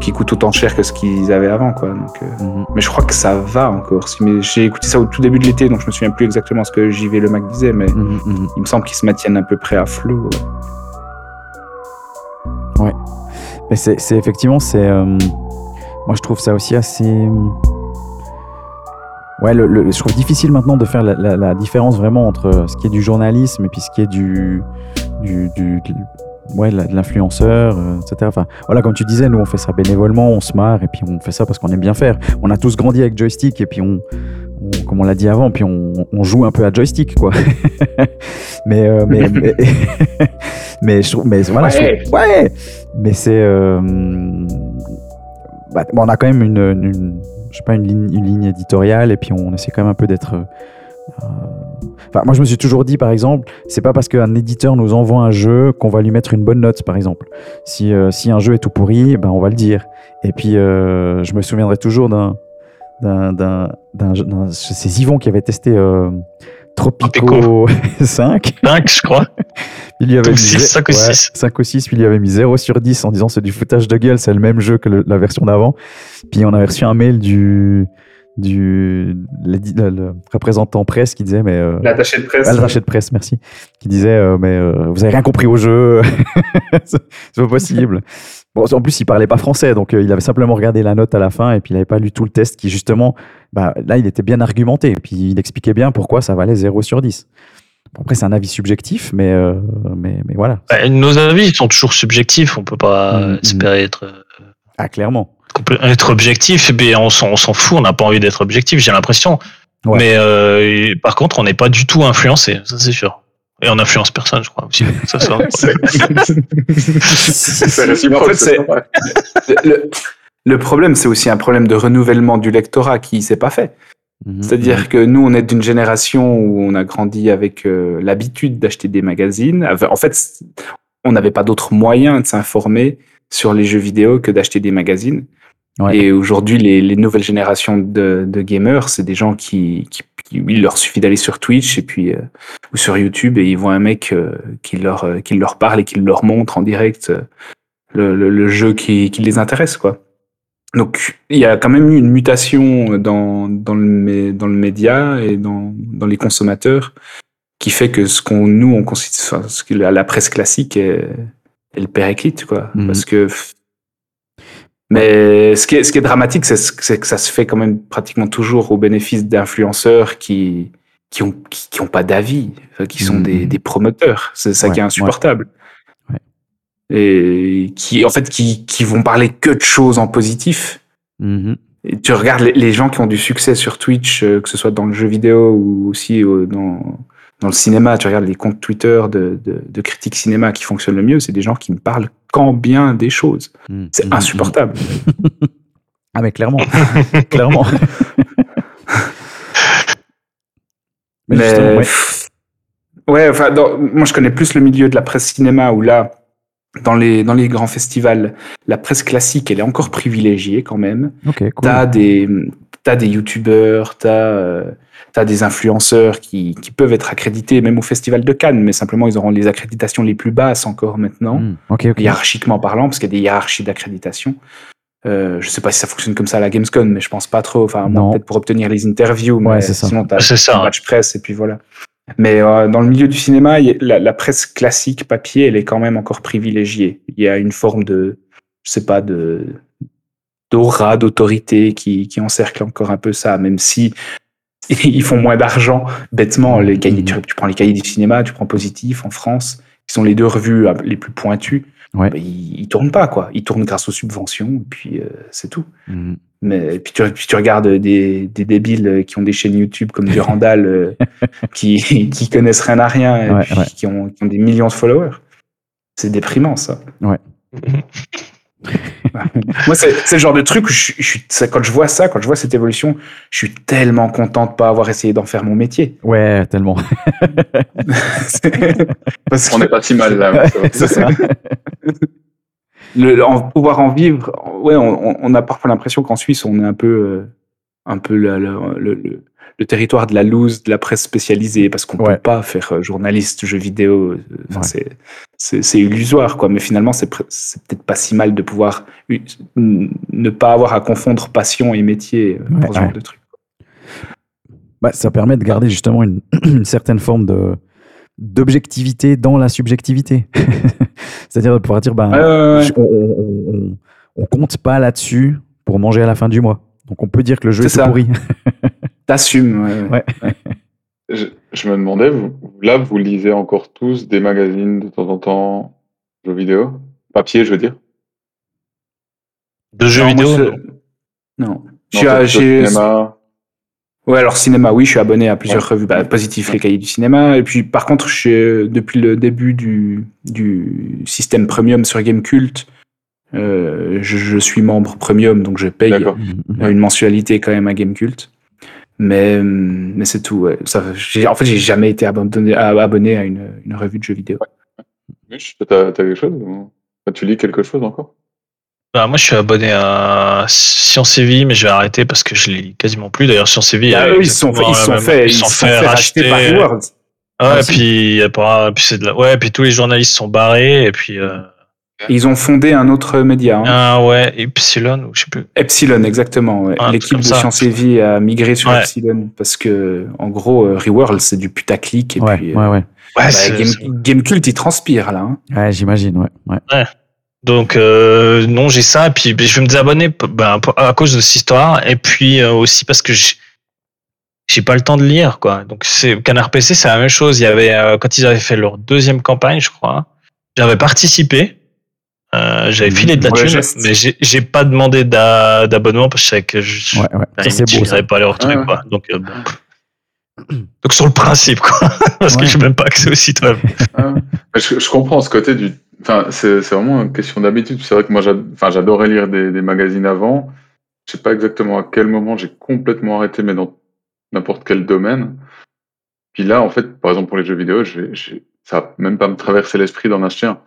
qui coûte autant cher que ce qu'ils avaient avant, quoi. Donc, Mhm. mais je crois que ça va encore. Si- mais J'ai écouté ça au tout début de l'été, donc je me souviens plus exactement ce que JV Le Mac disait, mais Mhm, mhm. il me semble qu'ils se maintiennent à peu près à flot. ouais. Mais c'est effectivement, c'est. euh, moi, je trouve ça aussi assez. Ouais, le, je trouve difficile maintenant de faire la, différence vraiment entre ce qui est du journalisme et puis ce qui est du. du, ouais, de l'influenceur, euh, etc. Enfin, voilà, comme tu disais, nous, on fait ça bénévolement, on se marre et puis on fait ça parce qu'on aime bien faire. On a tous grandi avec joystick et puis on. On- comme on l'a dit avant, puis on, on joue un peu à joystick, quoi. mais, euh, mais, mais, mais je trouve, mais voilà, je Ouais. trouve- ouais, mais c'est, euh, bah, bon, on a quand même une, une- je sais pas, une ligne, une ligne éditoriale et puis on essaie quand même un peu d'être. euh, Enfin, moi, je me suis toujours dit, par exemple, c'est pas parce qu'un éditeur nous envoie un jeu qu'on va lui mettre une bonne note, par exemple. Si, euh, si un jeu est tout pourri, ben, on va le dire. Et puis, je me souviendrai toujours d'un d'un, d'un, d'un- d'un- c'est Yvon qui avait testé euh, Tropico 5. 5, je crois. Il lui avait Ou mis six, zé- cinq ou ouais, six. 5 ou 6, puis il lui avait mis 0 sur 10 en disant c'est du foutage de gueule, c'est le même jeu que le- la version d'avant. Puis on avait reçu un mail du, du l'édi- le, le représentant presse qui disait mais euh, L'attaché de presse. ah, l'attaché de presse, merci, qui disait euh, mais euh, vous avez rien compris au jeu, c'est c'est pas possible. Bon, en plus il parlait pas français, donc euh, il avait simplement regardé la note à la fin et puis il avait pas lu tout le test qui justement, bah, là il était bien argumenté, puis il expliquait bien pourquoi ça valait 0 sur 10. Bon, après c'est un avis subjectif, mais euh, mais, mais voilà. Bah, nos avis sont toujours subjectifs. On peut pas Mm, mm. espérer être, Ah clairement. être objectif. Et puis on s'en on s'en fout. On n'a pas envie d'être objectif. J'ai l'impression. Ouais. Mais euh, par contre, on n'est pas du tout influencé. Ça c'est sûr. Et on influence personne, je crois aussi. Ça. C'est. En fait, c'est le, le problème, c'est aussi un problème de renouvellement du lectorat qui s'est pas fait. Mhm. C'est-à-dire que nous, on est d'une génération où on a grandi avec euh, l'habitude d'acheter des magazines. En fait, on n'avait pas d'autre moyen de s'informer sur les jeux vidéo que d'acheter des magazines. Ouais. Et aujourd'hui, les, les nouvelles générations de, de gamers, c'est des gens qui, qui, qui- il leur suffit d'aller sur Twitch et puis euh, ou sur YouTube et ils voient un mec euh, qui leur euh, qui leur parle et qui leur montre en direct euh, le, le, le jeu qui, qui les intéresse, quoi. Donc, il y a quand même eu une mutation dans, dans, le, dans le média et dans, dans les consommateurs qui fait que ce qu'on nous, on considère, enfin, ce que la, la presse classique, est, elle périclite, quoi. Mhm. Parce que. Mais ce qui est, ce qui est dramatique, c'est ce- c'est que ça se fait quand même pratiquement toujours au bénéfice d'influenceurs qui qui ont qui, qui ont pas d'avis, qui sont Mhm. des, des promoteurs. C'est ça Ouais, qui est insupportable. Ouais. Et qui, en fait, qui, qui vont parler que de choses en positif. Mhm. Et tu regardes les, les gens qui ont du succès sur Twitch, euh, que ce soit dans le jeu vidéo ou aussi euh, dans, dans le cinéma, tu regardes les comptes Twitter de, de, de critiques cinéma qui fonctionnent le mieux, c'est des gens qui ne parlent qu'en bien des choses. Mhm. C'est Mhm. insupportable. Ah mais clairement, clairement. mais, Mais, ouais. ouais, enfin, dans- moi je connais plus le milieu de la presse cinéma où là, dans les, dans les grands festivals, la presse classique, elle est encore privilégiée quand même. Ok, cool. T'as des, t'as des youtubeurs, t'as, euh, t'as des influenceurs qui, qui peuvent être accrédités même au festival de Cannes, mais simplement ils auront les accréditations les plus basses encore maintenant, ok. hiérarchiquement parlant, parce qu'il y a des hiérarchies d'accréditation. Euh, je sais pas si ça fonctionne comme ça à la Gamescom, mais je pense pas trop. Enfin, peut-être pour obtenir les interviews, Ouais, mais c'est ça. sinon t'as C'est ça. ouais. match presse et puis voilà. Mais euh, dans le milieu du cinéma, il y a- la, la presse classique papier, elle est quand même encore privilégiée. Il y a une forme de, je sais pas, de d'aura, d'autorité qui, qui encercle encore un peu ça, même si ils font moins d'argent. Bêtement, les cahiers, tu, tu prends les cahiers du cinéma, tu prends Positif en France, qui sont les deux revues euh, les plus pointues. Ouais. ben, ils, ils tournent pas quoi. Ils tournent grâce aux subventions, et puis euh, c'est tout. Mhm. Mais puis tu, puis tu regardes des, des débiles euh, qui ont des chaînes YouTube comme Durandal euh, qui, qui connaissent rien à rien et Ouais, puis ouais. Qui, ont, qui ont des millions de followers. C'est déprimant ça. Moi, c'est le genre de truc où je, je quand je vois ça, quand je vois cette évolution, je suis tellement content de pas avoir essayé d'en faire mon métier. Ouais, tellement. Parce On que n'est pas si mal là. c'est ça. le, en, pouvoir en vivre, ouais, on, on- on a parfois l'impression qu'en Suisse, on est un peu, euh, un peu le, le, le- le- le territoire de la loose, de la presse spécialisée, parce qu'on Ouais. peut pas faire euh, journaliste, jeu vidéo. euh, Enfin, Ouais. c'est- illusoire, quoi. Mais finalement, c'est peut-être pas si mal de pouvoir ne pas avoir à confondre passion et métier euh, Ouais, pour ce ouais. genre de truc. Bah, ça permet de garder justement une, une certaine forme de d'objectivité dans la subjectivité. C'est-à-dire de pouvoir dire, ben, on, on, on- on compte pas là-dessus pour manger à la fin du mois. Donc on peut dire que le jeu est, tout pourri. T'assumes. ouais, ouais. Je, je me demandais, vous, là, vous lisez encore tous des magazines de temps en temps, jeux vidéo? Papier, je veux dire? De jeux Non, vidéo. non. Cinéma. Ouais, alors cinéma, oui, je suis abonné à plusieurs revues. Bah, positif, les cahiers du cinéma. Et puis, par contre, je suis, depuis le début du, du système premium sur Gamecult, euh, je, je suis membre premium, donc je paye euh, une mensualité quand même à Gamecult. Mais, mais c'est tout. Ouais. Ça, en fait, j'ai jamais été abandonné, abonné à une, une revue de jeux vidéo. T'as t'as quelque chose ou- Enfin, Tu lis quelque chose encore? Bah, moi, je suis abonné à Science et Vie, mais je vais arrêter parce que je lis quasiment plus. D'ailleurs, Science et Vie, Ah, euh, eux, ils se sont fait, ils se sont exactement la fait, même- ils sont fait racheter par. Ouais, Ah, si. puis, après, puis c'est de la... ouais, puis tous les journalistes sont barrés, et puis, euh, Et Ils ont fondé un autre média. hein. ah ouais, Epsilon, ou je sais plus. Epsilon, exactement. ouais. Un L'équipe de. Science et Vie a migré sur Ouais. Epsilon parce que, en gros, euh, Reworld, c'est du putaclic. Et Ouais, puis, ouais, euh, ouais. Ouais, bah, Game, Gamecult, il transpire, là. hein. Ouais, j'imagine, ouais. ouais. Donc euh, non, j'ai ça, et puis je vais me désabonner ben, à cause de cette histoire, et puis euh, aussi parce que j'ai j'ai pas le temps de lire, quoi. Donc c'est Canard PC, c'est la même chose. Il y avait euh, quand ils avaient fait leur deuxième campagne, je crois, j'avais participé, euh, j'avais Mhm. filé de la thune, geste. mais j'ai j'ai pas demandé d'a- d'abonnement parce que je savais que je, Ouais, ouais. n'irais pas aller au truc, Ouais, quoi. Donc, euh, bon. Donc sur le principe, quoi. Parce que je n'ai même pas accès au site web. Je, je comprends ce côté du. Enfin, c'est c'est vraiment une question d'habitude. C'est vrai que moi, j'adorais lire des, des magazines avant. Je sais pas exactement à quel moment j'ai complètement arrêté, mais dans n'importe quel domaine. Puis là, en fait, par exemple pour les jeux vidéo, je vais- je- ça va même pas me traverser l'esprit d'en acheter un.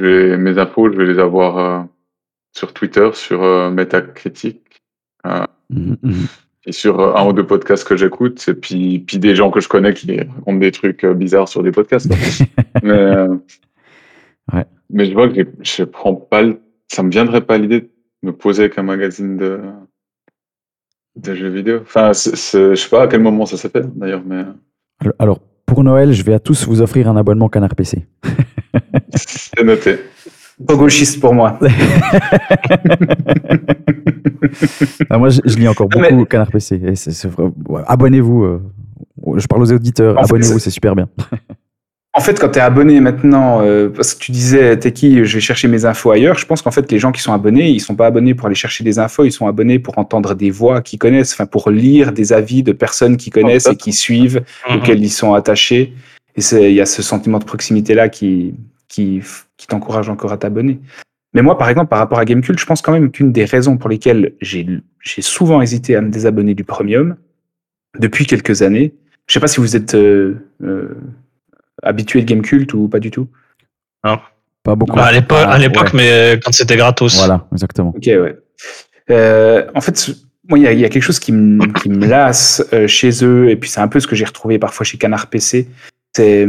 Je vais, mes infos, je vais les avoir euh, sur Twitter, sur euh, Metacritic, Mhm, mhm. et sur euh, un ou deux podcasts que j'écoute, et puis, puis des gens que je connais qui racontent des trucs euh, bizarres sur des podcasts. mais, euh, Ouais. mais je vois que je prends pas le- ça me viendrait pas l'idée de me poser avec un magazine de, de jeux vidéo. Enfin, je sais pas à quel moment ça s'est fait d'ailleurs, mais Alors, pour Noël, je vais à tous vous offrir un abonnement Canard PC. c'est noté. Pas gauchiste pour moi. Ah, moi, je, je lis encore mais- beaucoup Canard PC. Ouais, Abonnez-vous. euh, je parle aux auditeurs. Abonnez-vous, c'est super bien. En fait, quand tu es abonné maintenant, euh, parce que tu disais, t'es qui, je vais chercher mes infos ailleurs, je pense qu'en fait, les gens qui sont abonnés, ils sont pas abonnés pour aller chercher des infos, ils sont abonnés pour entendre des voix qu'ils connaissent, enfin, pour lire des avis de personnes qu'ils connaissent et qui suivent, auxquels ils sont attachés. Et c'est- il y a ce sentiment de proximité-là qui, qui, qui t'encourage encore à t'abonner. Mais moi, par exemple, par rapport à Gamecult, je pense quand même qu'une des raisons pour lesquelles j'ai j'ai souvent hésité à me désabonner du Premium, depuis quelques années, je sais pas si vous êtes euh, euh, habitué de Gamecult ou pas du tout. Pas beaucoup. Bah, à l'époque, Ah, à l'époque, ouais. mais euh, quand c'était gratos. Voilà, exactement. Ok, ouais. Euh, en fait, moi, il y, a- il y a quelque chose qui me, qui me lasse euh, chez eux, et puis c'est un peu ce que j'ai retrouvé parfois chez Canard PC. C'est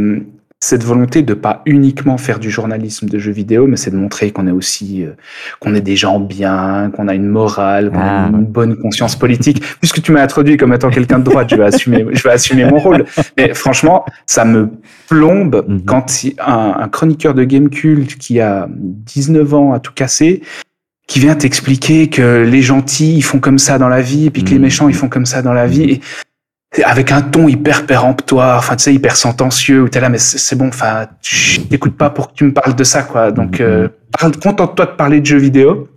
cette volonté de pas uniquement faire du journalisme de jeux vidéo, mais c'est de montrer qu'on est aussi, euh, qu'on est des gens bien, qu'on a une morale, qu'on Ah, a une ouais. bonne conscience politique. Puisque tu m'as introduit comme étant quelqu'un de droite, je vais assumer, je vais assumer mon rôle. Mais franchement, ça me plombe Mhm. quand un, un chroniqueur de Game Cult qui a 19 ans à tout casser, qui vient t'expliquer que les gentils ils font comme ça dans la vie, et puis que les Mhm. méchants ils font comme ça dans la vie, et avec un ton hyper péremptoire, enfin tu sais hyper sentencieux, où t'es là mais c'est bon, enfin je t'écoute pas pour que tu me parles de ça quoi. Donc euh, parle, contente-toi de parler de jeux vidéo.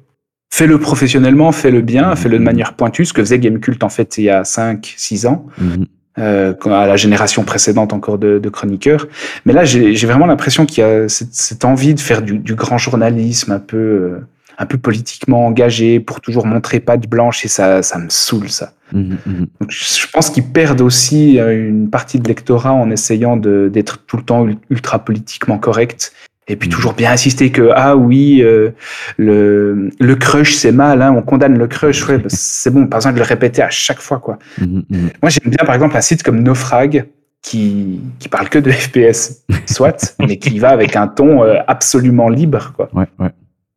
Fais-le professionnellement, fais-le bien, fais-le de manière pointue, ce que faisait Gamecult en fait il y a 5-6 ans Mhm. euh, à la génération précédente encore de, de chroniqueurs. Mais là, j'ai vraiment l'impression qu'il y a cette, cette envie de faire du, du grand journalisme un peu, euh, un peu politiquement engagé pour toujours montrer patte blanche et ça, ça me saoule ça. Mhm, mhm. Donc, je pense qu'ils perdent aussi euh, une partie de lectorat en essayant d'être tout le temps ul- ultra politiquement correct. Et puis toujours bien insister que ah oui euh, le le crush c'est mal hein, on condamne le crush ouais, bah, c'est bon pas besoin de le répéter à chaque fois quoi moi, j'aime bien, par exemple, un site comme Naufrag qui, qui parle que de FPS, soit, mais qui va avec un ton euh, absolument libre, quoi. Ouais, ouais.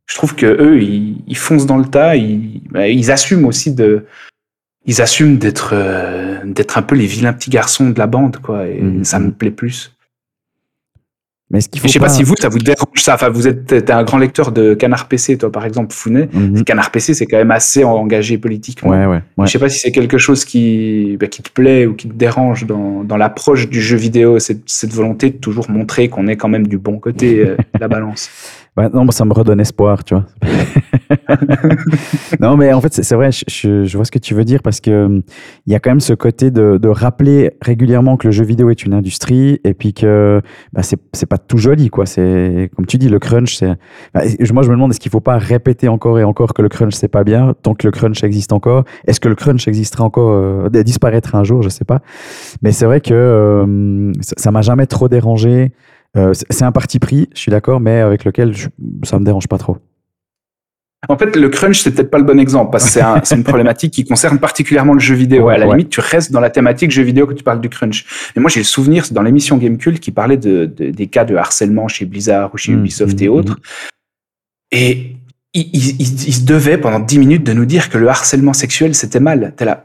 Je trouve que eux, ils, ils foncent dans le tas, ils, bah, ils assument aussi de, ils assument d'être, euh, d'être un peu les vilains petits garçons de la bande, quoi. Et Mhm. ça me plaît plus. Mais est-ce qu'il faut Je sais pas si vous, ça vous dérange ça. Enfin, vous êtes, t'es un grand lecteur de Canard PC, toi, par exemple, Founet. Mhm. Canard PC, c'est quand même assez engagé politiquement. Ouais, ouais, ouais. Je sais pas si c'est quelque chose qui, bah, qui te plaît ou qui te dérange dans, dans l'approche du jeu vidéo, cette, cette volonté de toujours montrer qu'on est quand même du bon côté euh, de la balance. Ouais, non, ça me redonne espoir, tu vois. non, mais en fait, c'est vrai, je, je- je vois ce que tu veux dire parce que hum, il y a quand même ce côté de, de rappeler régulièrement que le jeu vidéo est une industrie et puis que bah, c'est pas tout joli, quoi. C'est comme tu dis, le crunch, c'est. bah, moi, je me demande est-ce qu'il faut pas répéter encore et encore que le crunch c'est pas bien tant que le crunch existe encore? Est-ce que le crunch existera encore, euh, disparaîtra un jour, je sais pas. Mais c'est vrai que euh, ça- ça m'a jamais trop dérangé. Euh, c'est un parti pris, je suis d'accord, mais avec lequel je- ça me dérange pas trop. En fait, le crunch, c'est peut-être pas le bon exemple parce que c'est un- c'est une problématique qui concerne particulièrement le jeu vidéo. Ouais, à la ouais. limite, tu restes dans la thématique jeu vidéo que tu parles du crunch. Mais moi, j'ai le souvenir, c'est dans l'émission Gamecult qui parlait de, de- des cas de harcèlement chez Blizzard ou chez Mm, Ubisoft mm, et autres. Et il, il, il- se devait pendant 10 minutes de nous dire que le harcèlement sexuel, c'était mal. T'es là,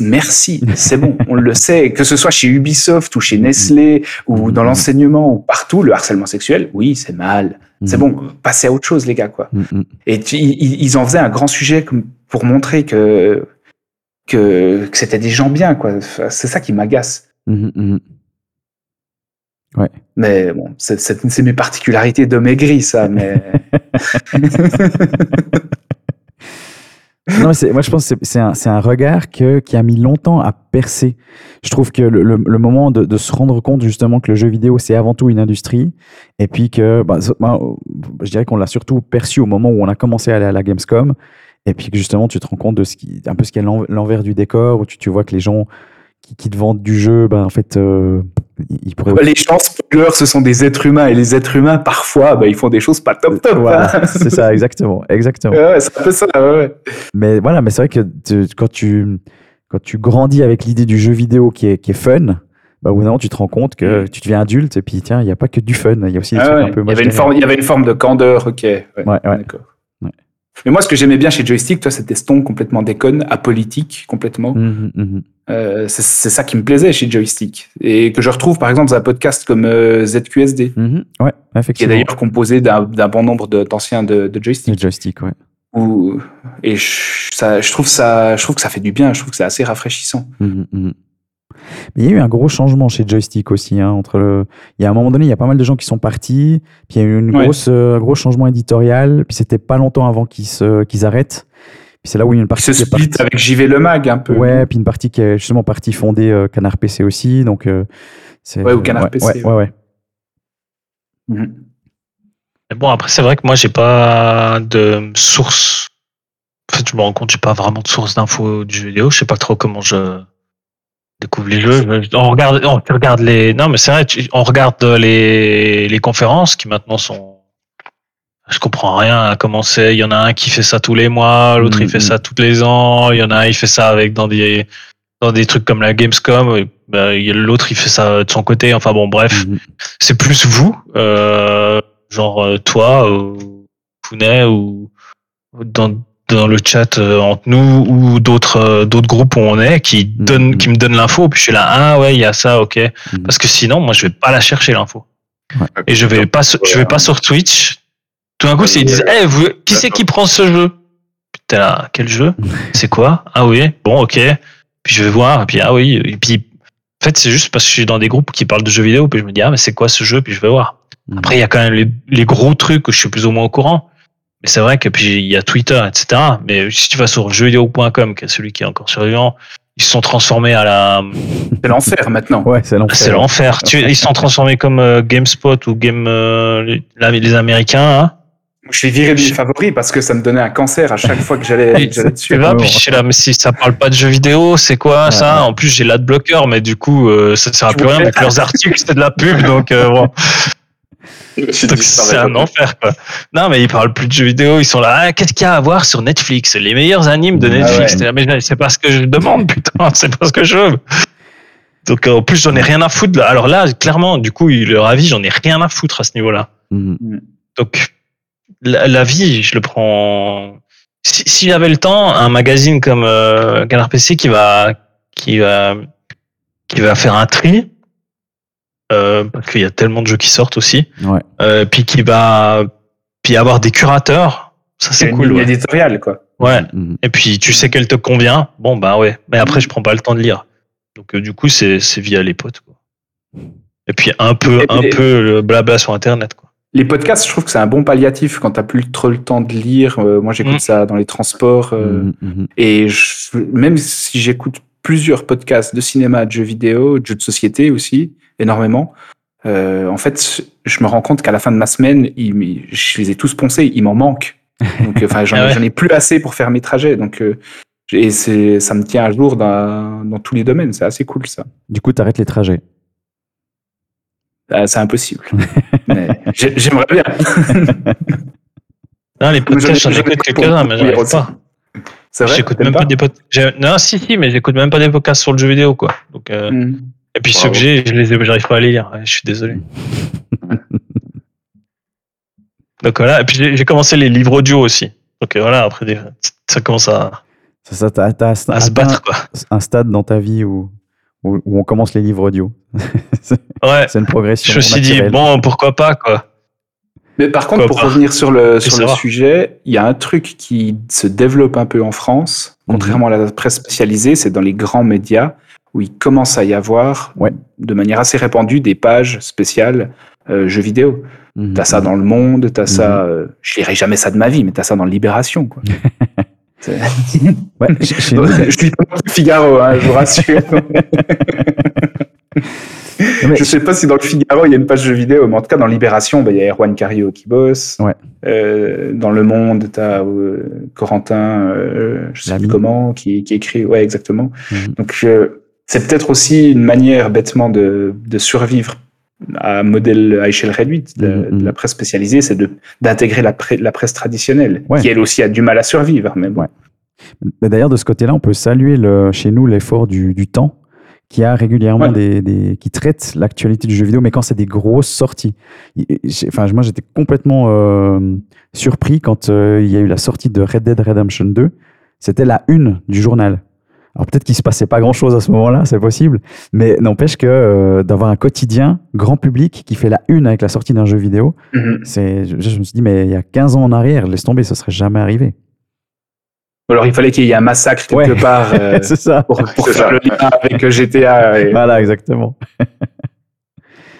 merci, c'est bon, on le sait. Que ce soit chez Ubisoft ou chez Nestlé ou dans Mm. l'enseignement ou partout, le harcèlement sexuel, oui, c'est mal. C'est Mm. bon, passez à autre chose, les gars, quoi. Mm, mm. Et tu- ils, ils en faisaient un grand sujet pour montrer que, que, que c'était des gens bien, quoi. C'est ça qui m'agace. Mhm. Mais bon, c'est- mes particularités de maigri, ça, mais. Non, mais moi, je pense que c'est- un, regard que, qui a mis longtemps à percer. Je trouve que le, le- le moment de, de se rendre compte justement que le jeu vidéo, c'est avant tout une industrie, et puis que, bah, je dirais qu'on l'a surtout perçu au moment où on a commencé à aller à la Gamescom, et puis que justement, tu te rends compte de ce qui, un peu ce qu'il y a l'en- l'envers du décor, où tu, tu vois que les gens qui, qui te vendent du jeu, ben, en fait, euh, ils- pourraient les gens spoilers, ce sont des êtres humains, et les êtres humains, parfois, bah, ils font des choses pas top top. Voilà, hein. c'est ça, exactement, exactement. Ouais, ouais, c'est un peu ça, ouais. Mais voilà, mais c'est vrai que tu- quand tu quand tu grandis avec l'idée du jeu vidéo qui est qui est fun, bah au bout d'un moment, tu te rends compte que tu deviens adulte et puis tiens, il n'y a pas que du fun, il y a aussi des Ah trucs ouais, un peu il, y avait une forme, il y avait une forme de candeur, ok. Ouais, Ouais, ouais. D'accord. Ouais. Mais moi, ce que j'aimais bien chez Joystick, toi, c'était ce ton complètement déconne, apolitique, complètement. Mhm, mhm. Euh, c'est ça qui me plaisait chez Joystick. Et que je retrouve, par exemple, dans un podcast comme euh, ZQSD, Mhm, Ouais, qui est effectivement. d'ailleurs composé d'un bon nombre de- d'anciens de, de Le Joystick. joystick, ouais. Où- et je, ça, je, trouve ça, je trouve que ça fait du bien, je trouve que c'est assez rafraîchissant. Mhm, mhm. Mais il y a eu un gros changement chez Joystick aussi. Hein, entre le... Il y a un moment donné, il y a pas mal de gens qui sont partis. Puis il y a eu une Ouais. grosse, euh, un gros changement éditorial. Puis c'était pas longtemps avant qu'ils qu'ils arrêtent. Puis c'est là où il y a une partie se qui est split partie. avec JV Le Mag un peu. Ouais, puis une partie qui est justement partie fondée euh, Canard PC aussi. Donc, euh, c'est- Ouais, ou Canard ouais, PC, Ouais, ouais, ouais. Mhm. Mais bon, après, c'est vrai que moi, j'ai pas de source. En fait, je me rends compte, j'ai pas vraiment de source d'infos du jeu vidéo. Je sais pas trop comment je découvre les jeux. Je- On regarde, on regarde les. Non, mais c'est vrai, on regarde les, les conférences qui maintenant sont. Je comprends rien à comment c'est. Il y en a un qui fait ça tous les mois, l'autre il fait Mhm. ça tous les ans. Il y en a un, il fait ça avec dans des dans des trucs comme la Gamescom. bah, il y a L'autre, il fait ça de son côté. Enfin bon, bref Mhm. c'est plus vous, euh, genre euh, toi, ou Founet, ou dans, dans le chat euh, entre nous, ou d'autres euh, d'autres groupes où on est, qui, donnent, qui me donnent l'info, puis je suis là, ah ouais, il y a ça, ok. Parce que sinon, moi, je vais pas la chercher, l'info. Ouais. Et je vais pas, je vais pas sur Twitch. Tout d'un coup, c'est- ils disent, eh, vous, qui c'est qui prend ce jeu Putain, quel jeu C'est quoi Ah oui, bon, ok. Puis je vais voir, et puis ah oui, et puis en fait, c'est juste parce que je suis dans des groupes qui parlent de jeux vidéo, puis je me dis, ah, mais c'est quoi ce jeu Puis je vais voir. Mhm. Après, il y a quand même les, les gros trucs où je suis plus ou moins au courant. Mais c'est vrai que puis il y a Twitter, etc. Mais si tu vas sur jeuxvideo.com, qui est celui qui est encore survivant, ils se sont transformés à la. C'est l'enfer maintenant. Ouais, c'est l'enfer. C'est l'enfer. Tu- Ils se sont transformés comme euh, GameSpot ou Game euh, les, les Américains. Hein. Je l'ai viré de mes favoris parce que ça me donnait un cancer à chaque fois que j'allais dessus. Bon. puis je suis là, mais si ça parle pas de jeux vidéo, c'est quoi Ouais, ça ouais. En plus, j'ai l'adblocker, mais du coup, euh, ça ne sert à plus rien. Donc leurs articles, c'était de la pub, donc euh, bon. C'est un enfer, quoi. Non, mais ils parlent plus de jeux vidéo. Ils sont là. Ah, qu'est-ce qu'il y a à voir sur Netflix? Les meilleurs animes de Ah Netflix. ouais. Là, c'est pas ce que je demande, putain. C'est pas ce que je veux. Donc, euh, en plus, j'en ai rien à foutre. Là. Alors là, clairement, du coup, leur avis, j'en ai rien à foutre à ce niveau-là. Mhm. Donc, la, la vie, je le prends. Si, si j'avais le temps, un magazine comme euh, Canard PC qui va, qui va, qui va faire un tri, euh, parce qu'il y a tellement de jeux qui sortent aussi, Ouais. euh, puis qui va, puis avoir des curateurs, ça C'est cool. Ouais. éditoriale, quoi. ouais. Mhm. Et puis tu sais qu'elle te convient, bon bah ouais. Mais après, je prends pas le temps de lire. Donc euh, du coup, c'est c'est via les potes. Quoi. Et puis un peu, Et- un peu le blabla sur Internet. Quoi. Les podcasts, je trouve que c'est un bon palliatif quand t'as plus trop le temps de lire. Euh, moi, j'écoute Mm. ça dans les transports. euh, Mhm, mhm. Et je- même si j'écoute plusieurs podcasts de cinéma, de jeux vidéo, de jeux de société aussi, énormément, euh, en fait, je me rends compte qu'à la fin de ma semaine, il je les ai tous poncés, il m'en manque. Donc, enfin, j'en Ah ouais. j'en ai plus assez pour faire mes trajets. Donc, euh, et c'est, ça me tient à jour dans, dans tous les domaines. C'est assez cool, ça. Du coup, t'arrêtes les trajets. Ah, c'est impossible. J'aimerais bien. Non, les podcasts, j'en écoute quelques-uns, mais j'arrive pas. C'est vrai? J'écoute même pas, des podcasts. Non, si, si, mais j'écoute même pas des podcasts sur le jeu vidéo, quoi. Donc, euh, Mhm. Et puis Bravo. ceux que j'ai, je les j'arrive pas à les lire. Je suis désolé. Donc voilà. Et puis j'ai commencé les livres audio aussi. Donc euh, voilà, après ça commence à, Ça, ça, t'as- t'as à se atteint battre, quoi. un stade dans ta vie où, où, où on commence les livres audio. c'est Ouais. c'est une progression. Je me suis dit bon, pourquoi pas, quoi. Mais par contre, pour pas revenir sur le, sur le sujet, il y a un truc qui se développe un peu en France, Mhm. contrairement à la presse spécialisée, c'est dans les grands médias où il commence à y avoir, Ouais. de manière assez répandue, des pages spéciales euh, jeux vidéo. Mhm. T'as ça dans Le Monde, t'as ça, euh, je lirai jamais ça de ma vie, mais t'as ça dans Libération. Quoi. Ouais, je suis pas le Figaro, hein, je vous rassure. je sais pas si dans le Figaro il y a une page jeux vidéo, mais en tout cas dans Libération, bah, il y a Erwan Cario qui bosse. Ouais. Euh, dans Le Monde, t'as euh, Corentin, euh, je sais plus comment, qui, qui écrit. Ouais, exactement. Mhm. Donc c'est peut-être aussi une manière bêtement de, de survivre à un modèle à échelle réduite de, Mhm, de la presse spécialisée, c'est d'intégrer la, presse traditionnelle, Ouais. qui elle aussi a du mal à survivre. Mais bon. Ouais. Mais d'ailleurs, de ce côté-là, on peut saluer le, chez nous l'effort du, du temps qui a régulièrement Ouais. des, des- qui traite l'actualité du jeu vidéo, mais quand c'est des grosses sorties. Enfin, moi, j'étais complètement euh, surpris quand euh, il y a eu la sortie de Red Dead Redemption 2. C'était la une du journal. Alors peut-être qu'il se passait pas grand-chose à ce moment-là, c'est possible, mais n'empêche que euh, d'avoir un quotidien grand public qui fait la une avec la sortie d'un jeu vidéo, Mhm. c'est, je, je me suis dit mais il y a 15 ans en arrière, laisse tomber, ça serait jamais arrivé. Alors il fallait qu'il y ait un massacre quelque Ouais. part euh, c'est ça. pour, pour C'est faire ça. le lien avec GTA. et- Voilà, exactement.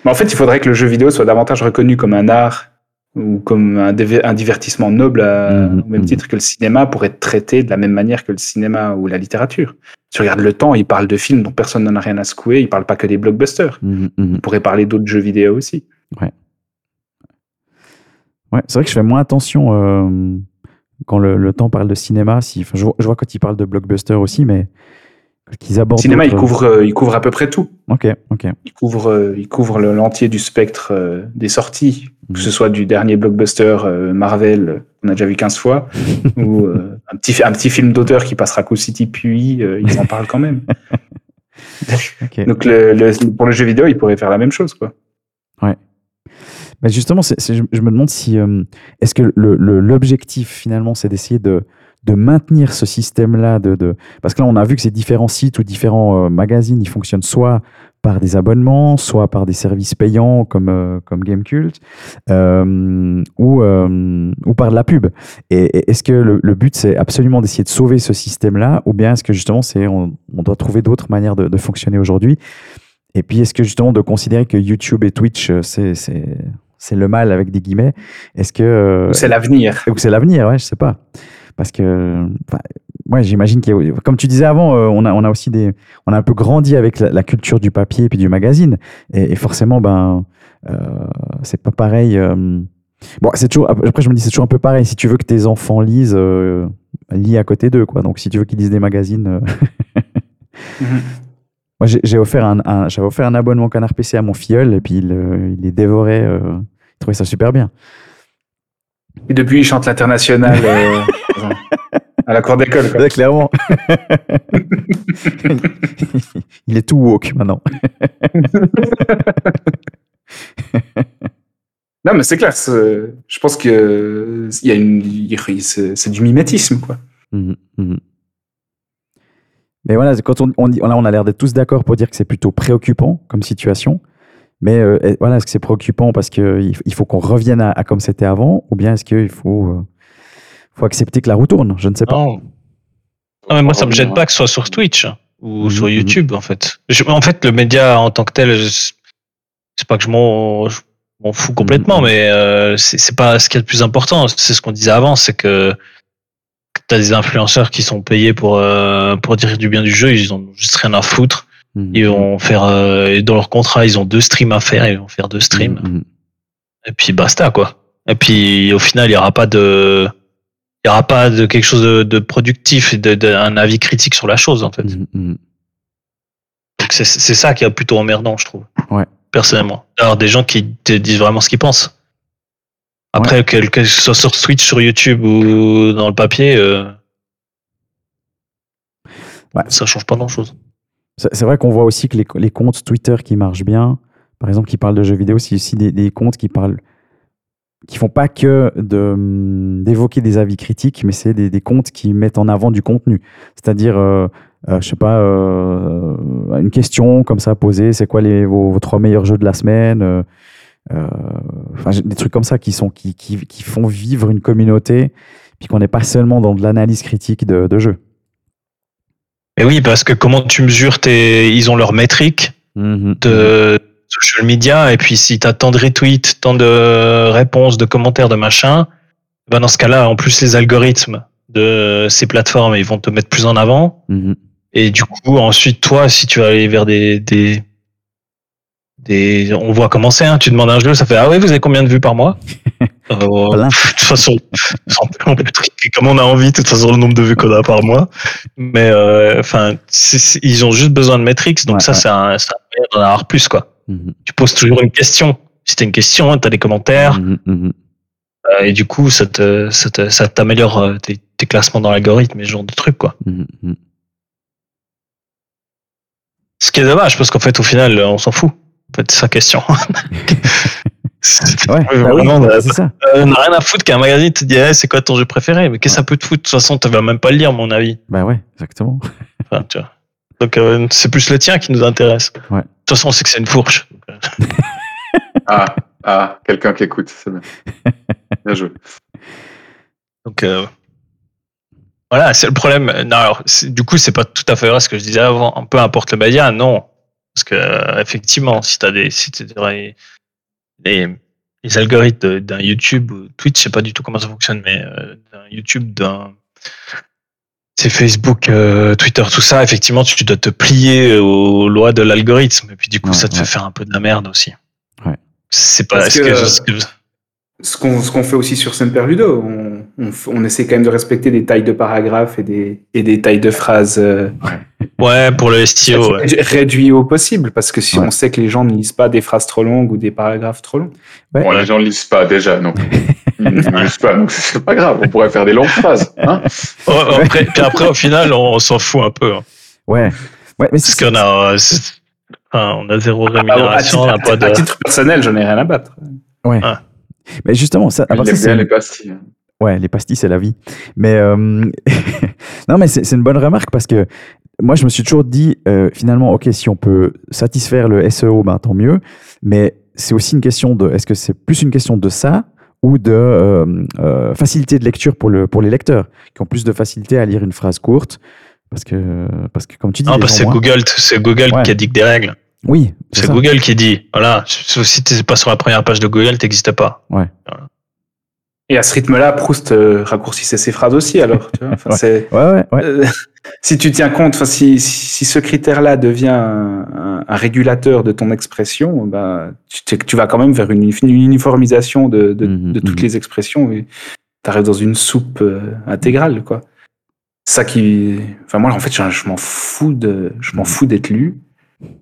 Mais en fait, il faudrait que le jeu vidéo soit davantage reconnu comme un art ou comme un, divertissement noble à- Mhm, au même titre que le cinéma pour être traité de la même manière que le cinéma ou la littérature. Tu regardes le temps, il parle de films dont personne n'en a rien à secouer, il parle pas que des blockbusters. Mhm. Il pourrait parler d'autres jeux vidéo aussi. Ouais, c'est vrai que je fais moins attention euh, quand le, le temps parle de cinéma. Si, je, vois, je vois quand ils parlent de blockbuster aussi, mais qu'ils Le abordent. cinéma, il couvre, euh, il couvre à peu près tout. Ok, ok. Il couvre, euh, il couvre le- l'entier du spectre euh, des sorties, Mhm. que ce soit du dernier blockbuster Marvel qu'on a déjà vu 15 fois, ou un, petit, un petit film d'auteur qui passera qu'au City, puis ils en parlent quand même. ok. Donc le, le- pour le jeu vidéo, il pourrait faire la même chose. Quoi. Mais justement, c'est- c'est- je, je me demande si euh, est-ce que le- le- l'objectif finalement, c'est d'essayer de, de maintenir ce système-là, de, de parce que là, on a vu que ces différents sites ou différents euh, magazines, ils fonctionnent soit par des abonnements, soit par des services payants comme euh, comme Gamecult, euh, ou euh, ou par de la pub. Et, et est-ce que le, le but c'est absolument d'essayer de sauver ce système-là, ou bien est-ce que justement c'est on, on doit trouver d'autres manières de, de fonctionner aujourd'hui? Et puis est-ce que justement de considérer que YouTube et Twitch c'est c'est c'est le mal avec des guillemets Est-ce que C'est l'avenir. ou c'est l'avenir, ouais, je sais pas. Parce que, ouais, j'imagine qu'il comme tu disais avant, euh, on a, on a aussi des, on a un peu grandi avec la, la culture du papier et puis du magazine. Et, et forcément, ben, euh, c'est pas pareil. euh, bon, c'est toujours, après, je me dis, c'est toujours un peu pareil. Si tu veux que tes enfants lisent, euh, lis à côté d'eux, quoi. Donc, si tu veux qu'ils lisent des magazines, Mhm. moi, j'ai offert un, un- j'avais offert un abonnement Canard PC à mon filleul et puis il, il les dévorait. euh, il trouvait ça super bien. Et depuis, il chante l'international euh, à la cour d'école. Ouais, clairement. il est tout woke maintenant. Non, mais c'est clair. Je pense que y a une, c'est du mimétisme, quoi. Mhm, mhm. Mais voilà, quand on, on on a l'air d'être tous d'accord pour dire que c'est plutôt préoccupant comme situation. Mais euh, voilà, est-ce que c'est préoccupant parce qu'il il faut qu'on revienne à, à comme c'était avant, ou bien est-ce qu'il faut, euh, faut accepter que la roue tourne? Je ne sais pas. Non. Non, mais moi, ça me gêne pas que ce soit sur Twitch ou Mhm, sur mhm. YouTube, en fait. Je- en fait, le média en tant que tel, je- c'est pas que je m'en je m'en fous complètement, Mhm. mais euh, c'est c'est pas ce qui est le plus important. C'est ce qu'on disait avant, c'est que tu as des influenceurs qui sont payés pour, euh, pour dire du bien du jeu, ils ont juste rien à foutre. Mhm, Ils vont faire, euh, dans leur contrat, ils ont deux streams à faire, ils vont faire deux streams. mhm. Et puis basta, quoi. Et puis au final, il y aura pas de, il y aura pas de quelque chose de, de productif et de, de- un avis critique sur la chose, en fait. Mhm, mhm. C'est ça qui est plutôt emmerdant, je trouve. Ouais. Personnellement. Alors des gens qui te disent vraiment ce qu'ils pensent. Après, que, que ce soit sur Twitch, sur YouTube ou dans le papier, euh, Ouais. ça change pas grand-chose. C'est c'est vrai qu'on voit aussi que les, comptes Twitter qui marchent bien, par exemple, qui parlent de jeux vidéo, c'est aussi des, comptes qui parlent, qui font pas que hum, d'évoquer des avis critiques, mais c'est des, comptes qui mettent en avant du contenu. C'est-à-dire, euh, euh, je sais pas, euh, une question comme ça posée, c'est quoi les, vos, trois meilleurs jeux de la semaine euh, euh, des trucs comme ça qui, sont, qui, qui, font vivre une communauté, puis qu'on n'est pas seulement dans de l'analyse critique de jeux. Et oui, parce que comment tu mesures tes. Ils ont leurs métriques de social media, et puis si tu as tant de retweets, tant de réponses, de commentaires, de machin, ben dans ce cas-là, en plus, les algorithmes de ces plateformes, ils vont te mettre plus en avant. Mhm. Et du coup, ensuite, toi, si tu vas aller vers des, des, des, on voit commencer, hein, tu demandes un jeu, ça fait, ah oui, vous avez combien de vues par mois? Euh, de toute façon, comme on a envie, de toute façon, le nombre de vues qu'on a par mois. Mais, euh, enfin, ils ont juste besoin de métriques, donc Ouais, ça, ouais. c'est un, moyen d'en avoir plus, quoi. Mhm. Tu poses toujours une question. Si t'as une question, t'as des commentaires, Mhm, mhm. euh, et du coup, ça te, ça t'améliore tes, tes classements dans l'algorithme et ce genre de trucs, quoi. Ce qui est dommage, parce qu'en fait, au final, on s'en fout. En fait, c'est sa question. C'est- Ouais, Oui, bah oui, vraiment, euh, c'est ça. on n'a rien à foutre qu'un magazine te dit Eh, c'est quoi ton jeu préféré? Mais qu'est-ce que ça peut te foutre? De toute façon tu vas même pas le lire à mon avis Bah ouais, exactement. Enfin, tu vois. donc euh, c'est plus le tien qui nous intéresse Ouais. de toute façon on sait que c'est une fourche Ah, ah, quelqu'un qui écoute, c'est bien. Bien joué. donc euh, voilà c'est le problème non alors du coup c'est pas tout à fait vrai ce que je disais avant peu importe le média non parce que euh, effectivement si des si t'as des- les, les algorithmes d'un YouTube ou Twitch je sais pas du tout comment ça fonctionne mais euh, d'un YouTube d'un c'est Facebook, euh, Twitter, tout ça, effectivement, tu dois te plier aux lois de l'algorithme. Et puis, du coup, Ouais, ça te ouais. fait faire un peu de la merde aussi. Ouais. C'est pas. Parce est-ce que- que- Ce qu'on ce qu'on fait aussi sur Semper Ludo, on, on, essaie quand même de respecter des tailles de paragraphes et des, et des tailles de phrases euh, Ouais, pour le STO. ouais. rédu- réduits au possible, parce que si Ouais. on sait que les gens ne lisent pas des phrases trop longues ou des paragraphes trop longs. Ouais. Bon, les gens ne lisent pas déjà, non. Ils ne lisent pas, donc c'est pas grave. On pourrait faire des longues phrases. Hein Ouais, après, puis après, au final, on, s'en fout un peu. hein. Ouais. Ouais, mais Parce qu'on a, euh, on a zéro Ah, à, rémunération, on titre, n'a pas de. à titre personnel, j'en ai rien à battre. Ouais. Ah. Mais justement, ça, à Il part aime ça, c'est bien une- les pastilles. Ouais, les pastilles, c'est la vie. Mais euh, non, mais c'est c'est une bonne remarque parce que moi, je me suis toujours dit, euh, finalement, ok, si on peut satisfaire le SEO, ben tant mieux. Mais c'est aussi une question de, est-ce que c'est plus une question de ça ou de euh, euh, facilité de lecture pour, le, pour les lecteurs qui ont plus de facilité à lire une phrase courte parce que, parce que comme tu dis, Non, parce que c'est moins- Google, c'est Google Ouais. qui a dit que des règles. Oui, c'est. Google qui dit, voilà, si t'es pas sur la première page de Google, t'existes pas. Et à ce rythme-là, Proust euh, raccourcissait ses phrases aussi, alors. Tu vois Enfin, Ouais. c'est- Ouais, ouais, ouais. Euh, si tu tiens compte, enfin, si, si, si ce critère-là devient un, un- un régulateur de ton expression, ben, tu, vas quand même vers une, une uniformisation de, de, Mhm, de toutes mhm. les expressions et tu arrives dans une soupe euh, intégrale, quoi. Ça qui, enfin moi en fait, je, je m'en fous de, je m'en fous d'être lu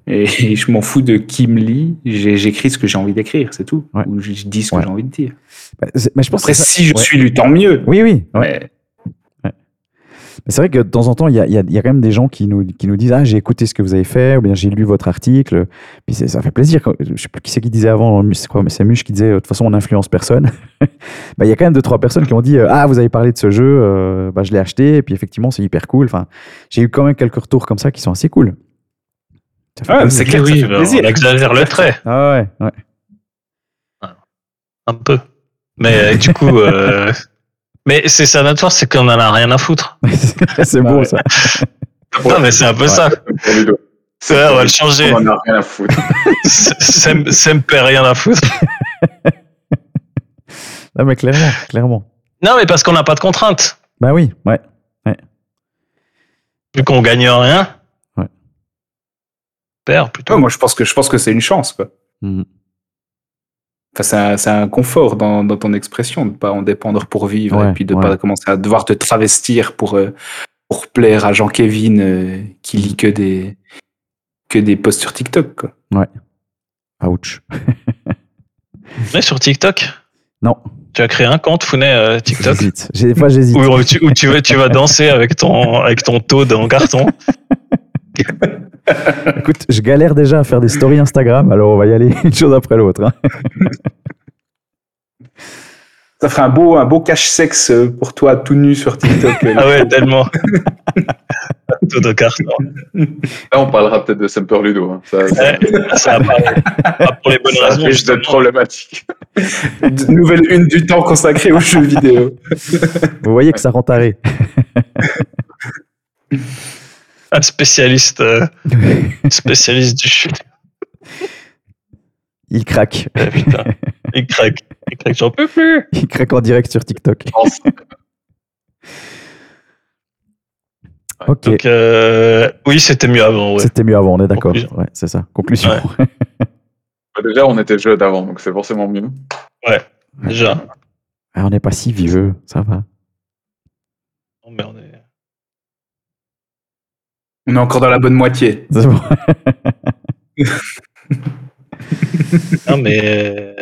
et, je m'en fous de qui me lit. J'écris ce que j'ai envie d'écrire, c'est tout. Ou je dis ce que j'ai envie de dire. Bah, mais je pense Après, que ça- si je ouais. suis lu, tant mieux. Oui, oui. ouais. C'est vrai que de temps en temps, il y a, il y a- y a quand même des gens qui nous, qui nous disent Ah, j'ai écouté ce que vous avez fait, ou bien j'ai lu votre article. Puis ça fait plaisir. Je sais plus qui c'est qui disait avant, c'est quoi, mais c'est Muche qui disait De toute façon, on n'influence personne. Bah, Il y a quand même deux, trois personnes qui ont dit Ah, vous avez parlé de ce jeu, euh, bah, je l'ai acheté, et puis effectivement, c'est hyper cool. Enfin, j'ai eu quand même quelques retours comme ça qui sont assez cool. Ça fait Ouais, plaisir. c'est clair, ça oui, fait ben, plaisir. on exagère le trait, Ah ouais, ouais. un peu. Mais euh, du coup, euh, mais c'est ça notre force, c'est qu'on en a rien à foutre. c'est beau ouais. ça. Non, mais c'est un peu Ouais. ça. C'est vrai, on va le changer. On en a rien à foutre. Sem Semper rien à foutre. Non, mais clairement, clairement. Non, mais parce qu'on n'a pas de contraintes. Bah oui, ouais. Vu qu'on gagne rien. Ouais. Perd plutôt. Ouais, moi, je pense que je pense que c'est une chance, quoi. Mhm. Enfin, c'est un, c'est un confort dans, dans ton expression de pas en dépendre pour vivre Ouais, et puis de ouais. pas commencer à devoir te travestir pour euh, pour plaire à Jean Kevin euh, qui lit que des que des posts sur TikTok. Quoi. Ouch. Mais sur TikTok? Non. Tu as créé un compte, Founet, euh, TikTok? J'hésite. J'ai- Des fois, j'hésite. où, tu, où tu vas, tu vas danser avec ton, avec ton Toad en carton? Écoute, je galère déjà à faire des stories Instagram, alors on va y aller une chose après l'autre. hein. Ça ferait un beau, un beau cache-sexe euh, pour toi, tout nu sur TikTok. Ah ouais, tellement. Toad en carton. Là, on parlera peut-être de Semper Ludo. hein. Ça, ça, Ouais, ça va pas, pas pour les bonnes ça raisons. d'être justement. problématique. De- Nouvelle une du temps consacrée aux jeux vidéo. Vous voyez que ça rend taré. Un spécialiste, euh, spécialiste du chute. Il craque. Ouais, putain. Il craque. Il craque, j'en peux plus. Il craque en direct sur TikTok. Ok. Donc, euh, oui, c'était mieux avant. Ouais. C'était mieux avant, on est d'accord. Ouais, c'est ça. Conclusion. Ouais. Bah, Déjà, on était jeunes avant, donc c'est forcément mieux. Déjà. Ah, on n'est pas si vieux, ça va. Non, mais on est- On est encore dans la bonne moitié. C'est bon. Non, mais. euh,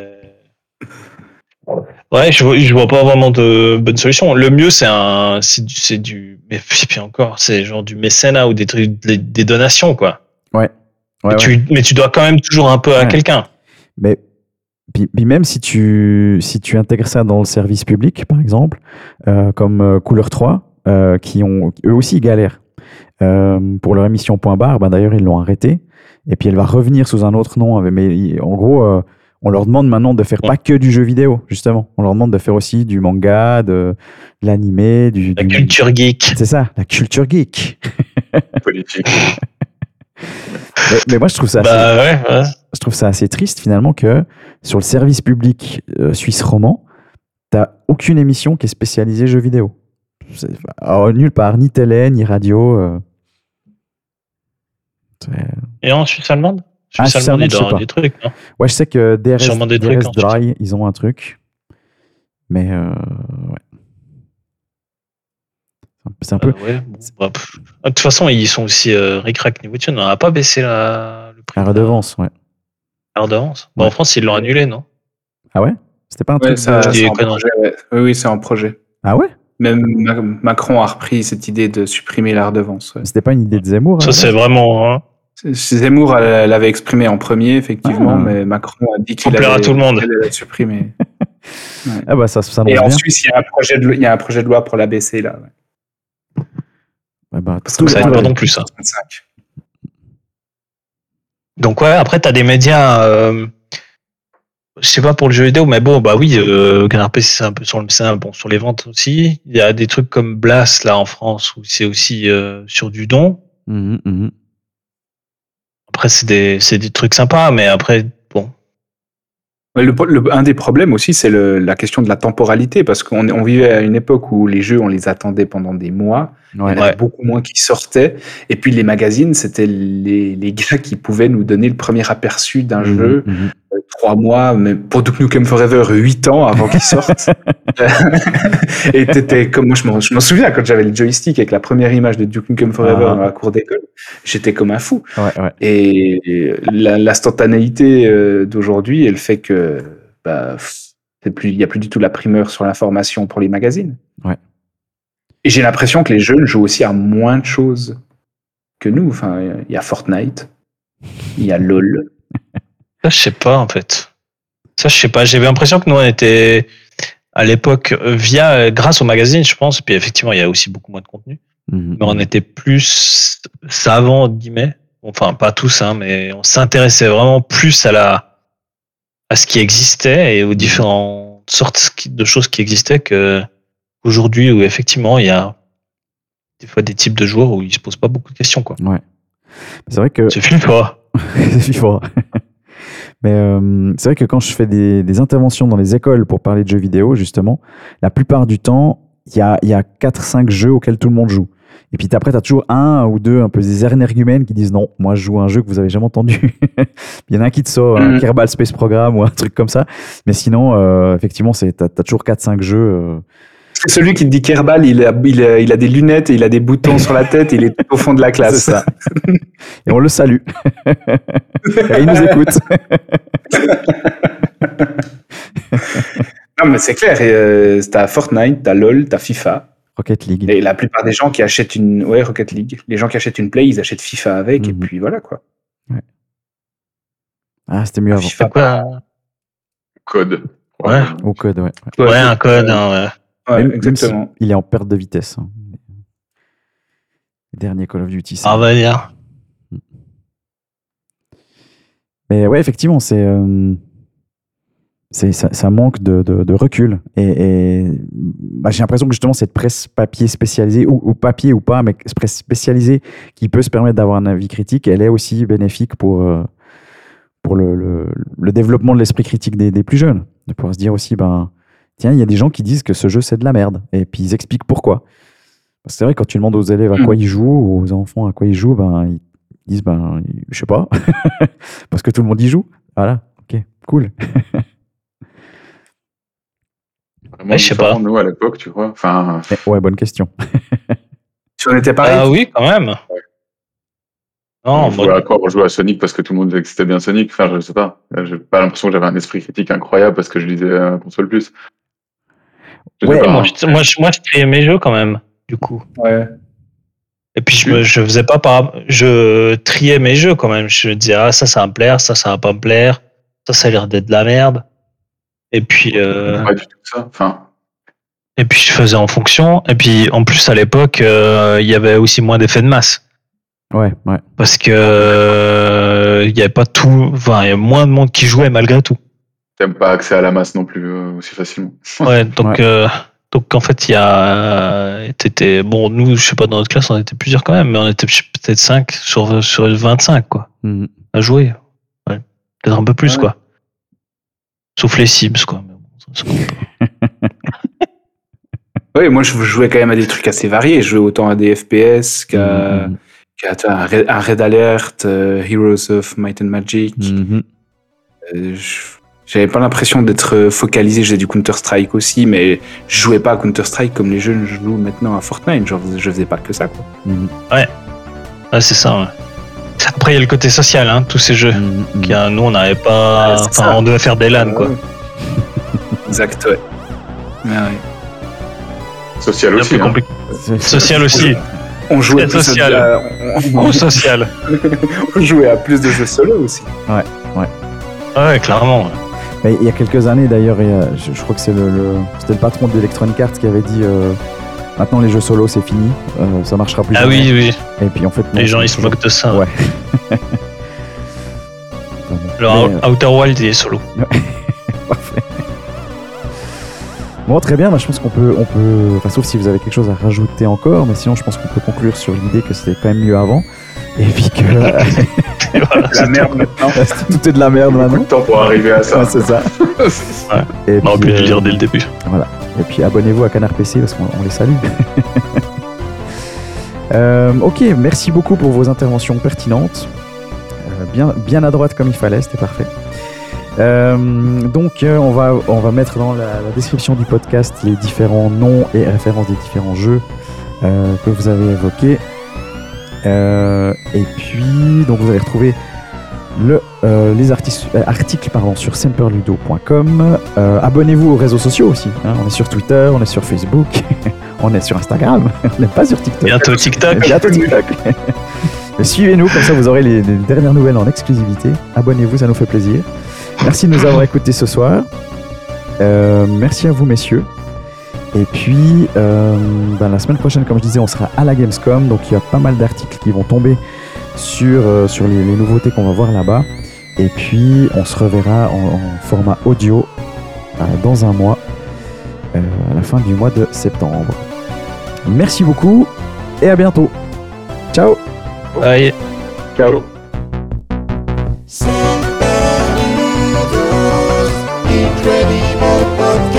Ouais, je vois, je vois pas vraiment de bonne solution. Le mieux, c'est un, c'est du, c'est du, mais puis encore, c'est genre du mécénat ou des trucs, des, des donations, quoi. Ouais, mais, ouais. tu, mais tu dois quand même toujours un peu à quelqu'un. Mais puis, puis même si tu, si tu intègres ça dans le service public, par exemple, euh, comme euh, Couleur 3, euh, qui ont eux aussi galèrent pour leur émission Point Barre, ben d'ailleurs ils l'ont arrêtée, et puis elle va revenir sous un autre nom. Mais en gros, euh, on leur demande maintenant de faire pas que du jeu vidéo, justement. On leur demande de faire aussi du manga, de, de l'animé, du, La du- culture geek. C'est ça, la culture geek. Politique. Mais, mais moi je trouve ça assez- Bah ouais, ouais. je trouve ça assez triste finalement que sur le service public euh, suisse roman, t'as aucune émission qui est spécialisée jeux vidéo. Alors, nulle part, ni télé, ni radio. euh. Et en Suisse allemande? Ah, Suisse Suisse allemande, je sais pas. des trucs, non? Ouais, je sais que DRS, des DRS trucs en Suisse. Dry, ils ont un truc. Mais euh, ouais. C'est un peu. Euh, ouais, bon, bah. De toute façon, ils sont aussi euh, ric-rac niveau. On n'a pas baissé la, le prix. La de redevance, ouais. La redevance. Bah, Ouais. En France, ils l'ont annulé, non? Ah ouais? C'était pas un Ouais, truc. ça, c'est des en projet, ouais. Oui, oui, c'est en projet. Ah ouais? Même Ma- Macron a repris cette idée de supprimer la redevance. ouais. C'était pas une idée de Zemmour Ça, la c'est vraiment. hein. Zemmour elle, l'avait exprimé en premier, effectivement, Ah. mais Macron a dit qu'il allait, tout le monde. supprimer. Ah bah ça, ça Et en bien. Suisse, il y, a un projet de, loi- il y a un projet de loi pour la baisser, là. ouais. Ouais, bah, Parce que Ça Ouais. aide pas non plus, ça. 65. Donc, ouais, après, t'as des médias. Euh, je sais pas pour le jeu vidéo, mais bon, bah oui, euh, Canard c'est un peu sur le mécénat, bon, sur les ventes aussi. Il y a des trucs comme Blast, là, en France, où c'est aussi euh, sur du don. Mhm, mhm. Après, c'est des, c'est des trucs sympas, mais après, Le, le- un des problèmes aussi, c'est la question de la temporalité, parce qu'on on vivait à une époque où les jeux, on les attendait pendant des mois. Ouais. Il y en avait beaucoup moins qui sortaient. Et puis les magazines, c'était les, les gars qui pouvaient nous donner le premier aperçu d'un Mhm, jeu. mhm. euh, Trois mois, mais pour Duke Nukem Forever, huit ans avant qu'il sorte. et t'étais comme moi, je m'en, souviens quand j'avais le joystick avec la première image de Duke Nukem Forever Ah. dans la cour d'école. J'étais comme un fou. Ouais, ouais. Et la- l'instantanéité euh, d'aujourd'hui, elle fait que bah, c'est plus, il n'y a plus du tout la primeur sur l'information pour les magazines. Ouais. Et j'ai l'impression que les jeunes jouent aussi à moins de choses que nous. Enfin, il y a Fortnite, il y a LOL. Ça, je sais pas, en fait. Ça, je sais pas. J'avais l'impression que nous, on était à l'époque euh, via, euh, grâce au magazine, je pense. Puis effectivement, il y a aussi beaucoup moins de contenu. Mhm, Mais on était plus savants, entre guillemets. Enfin, pas tous, hein, mais on s'intéressait vraiment plus à la, à ce qui existait et aux différentes sortes de choses qui existaient que aujourd'hui où effectivement, il y a des fois des types de joueurs où ils se posent pas beaucoup de questions, quoi. Ouais. C'est vrai que C'est FIFA. c'est FIFA. Mais euh, c'est vrai que quand je fais des, des interventions dans les écoles pour parler de jeux vidéo, justement, la plupart du temps, il y a, il y a 4-5 jeux auxquels tout le monde joue. Et puis après, tu as toujours un ou deux un peu des énergumènes qui disent non, moi je joue à un jeu que vous avez jamais entendu. Il y en a un qui te sort un Mhm. Kerbal Space Program ou un truc comme ça. Mais sinon, euh, effectivement, tu as, toujours 4-5 jeux. euh, celui qui te dit Kerbal, il a, il, a, il a des lunettes et il a des boutons sur la tête, il est au fond de la classe. Ça. Et on le salue. Et il nous écoute. Non, mais c'est clair. et, euh, t'as Fortnite, t'as LoL, t'as FIFA. Rocket League. Et la plupart des gens qui achètent une. Ouais, Rocket League. Les gens qui achètent une Play, ils achètent FIFA avec. Et Mhm. puis voilà, quoi. Ah, c'était mieux avant. FIFA, quoi Code? Ouais. Au code, ouais. Ouais, un code. hein, ouais. Ouais, Même- même exactement. si il est en perte de vitesse. hein. Dernier Call of Duty. On va dire. Mais ouais, effectivement, c'est. euh, c'est ça, ça manque de, de- de recul. Et, et, bah, j'ai l'impression que justement, cette presse papier spécialisée, ou, ou papier ou pas, mais presse spécialisée qui peut se permettre d'avoir un avis critique, elle est aussi bénéfique pour, euh, pour le, le- le développement de l'esprit critique des, des plus jeunes. De pouvoir se dire aussi, ben, tiens, il y a des gens qui disent que ce jeu, c'est de la merde. Et puis ils expliquent pourquoi. C'est vrai, quand tu demandes aux élèves à Mm. quoi ils jouent, ou aux enfants à quoi ils jouent, ben, ils disent, ben, je sais pas. Parce que tout le monde y joue. Voilà, ok, cool. Vraiment Ouais, je sais pas. Nous, à l'époque, tu vois. Enfin, ouais, bonne question. Si on était pareil. Ah oui, quand même. Non, on jouait à quoi? On jouait à Sonic parce que tout le monde disait que c'était bien Sonic. Enfin, je sais pas. J'ai pas l'impression que j'avais un esprit critique incroyable parce que je lisais euh, console plus. Je sais Ouais, pas, moi, hein. je, moi, je, moi, je triais mes jeux quand même, du coup. Ouais. Et puis je, me, je faisais pas par, je triais mes jeux quand même. Je disais ah ça ça va me plaire, ça ça va pas me plaire, ça ça a l'air d'être de la merde. Et puis euh, Pas du tout ça. Enfin, et puis je faisais en fonction. Et puis en plus à l'époque euh, il y avait aussi moins d'effets de masse Ouais, ouais. parce que euh, il y avait pas tout, enfin il y a moins de monde qui jouait malgré tout. t'aimes pas accès à la masse non plus euh, aussi facilement. Ouais donc Ouais. euh, donc en fait il y a t'étais bon nous je sais pas dans notre classe on était plusieurs quand même mais on était peut-être 5 sur sur 25 quoi. Mhm. à jouer. Ouais. Peut-être un peu plus, Ouais. quoi. Sauf les Sims, quoi. Oui, moi, je jouais quand même à des trucs assez variés. Je jouais autant à des FPS qu'à Mhm. un, Red, un Red Alert, euh, Heroes of Might and Magic. Mhm. Euh, J'avais pas l'impression d'être euh, focalisé. J'ai du Counter-Strike aussi, mais je jouais pas à Counter-Strike comme les jeunes jouent maintenant à Fortnite. Genre, je faisais pas que ça, quoi. Mhm. Ouais, c'est ça, ouais. Après, il y a le côté social, hein, tous ces jeux. Mhm. Qui, euh, nous, on n'avait pas. Ouais, c'est enfin, on devait faire des LAN, quoi. Ouais. exact, ouais. Ouais, ouais. Social aussi. hein. compliqué. Social aussi. On jouait, Très plus social. à, on, Gros social. on jouait à plus de jeux solo aussi. Ouais, clairement. ouais. Mais il y a quelques années d'ailleurs, je crois que c'est le, le- c'était le patron d'Electronic Arts qui avait dit euh, maintenant les jeux solo c'est fini, euh, ça marchera plus. Ah jamais. oui, oui. Et puis en fait, non, Les gens, ils se moquent de ça. Ouais. Mais, euh, Outer Wild, il est solo. Parfait. Bon, très bien. bah, je pense qu'on peut, on peut, enfin, sauf si vous avez quelque chose à rajouter encore, mais sinon, je pense qu'on peut conclure sur l'idée que c'était quand même mieux avant. Et puis que Voilà, La merde maintenant. tout est de la merde Beaucoup maintenant. de temps pour arriver à ça. Ouais, c'est ça. Et On aurait pu le euh, dire dès le début. Et puis abonnez-vous à Canard PC parce qu'on on les salue. Euh, ok, merci beaucoup pour vos interventions pertinentes. Euh, bien, bien à droite comme il fallait, c'était parfait. Euh, donc on, va, on va mettre dans la, la description du podcast les différents noms et références des différents jeux que vous avez évoqués. Et puis donc vous allez retrouver le, euh, les euh, articles pardon, sur semperludo.com. Euh, Abonnez-vous aux réseaux sociaux aussi. hein. On est sur Twitter, on est sur Facebook, on est sur Instagram, on n'est pas sur TikTok. Bientôt TikTok. Bientôt TikTok. Suivez-nous, comme ça vous aurez les, les dernières nouvelles en exclusivité. Abonnez-vous, ça nous fait plaisir. Merci de nous avoir écoutés ce soir. Merci à vous, messieurs. Et puis, ben, la semaine prochaine, comme je disais, on sera à la Gamescom. Donc, il y a pas mal d'articles qui vont tomber sur, euh, sur les, les nouveautés qu'on va voir là-bas. Et puis, on se reverra en, en format audio euh, dans un mois, euh, à la fin du mois de septembre. Merci beaucoup et à bientôt. Ciao Bye. Ciao. Super Incredible Podcast.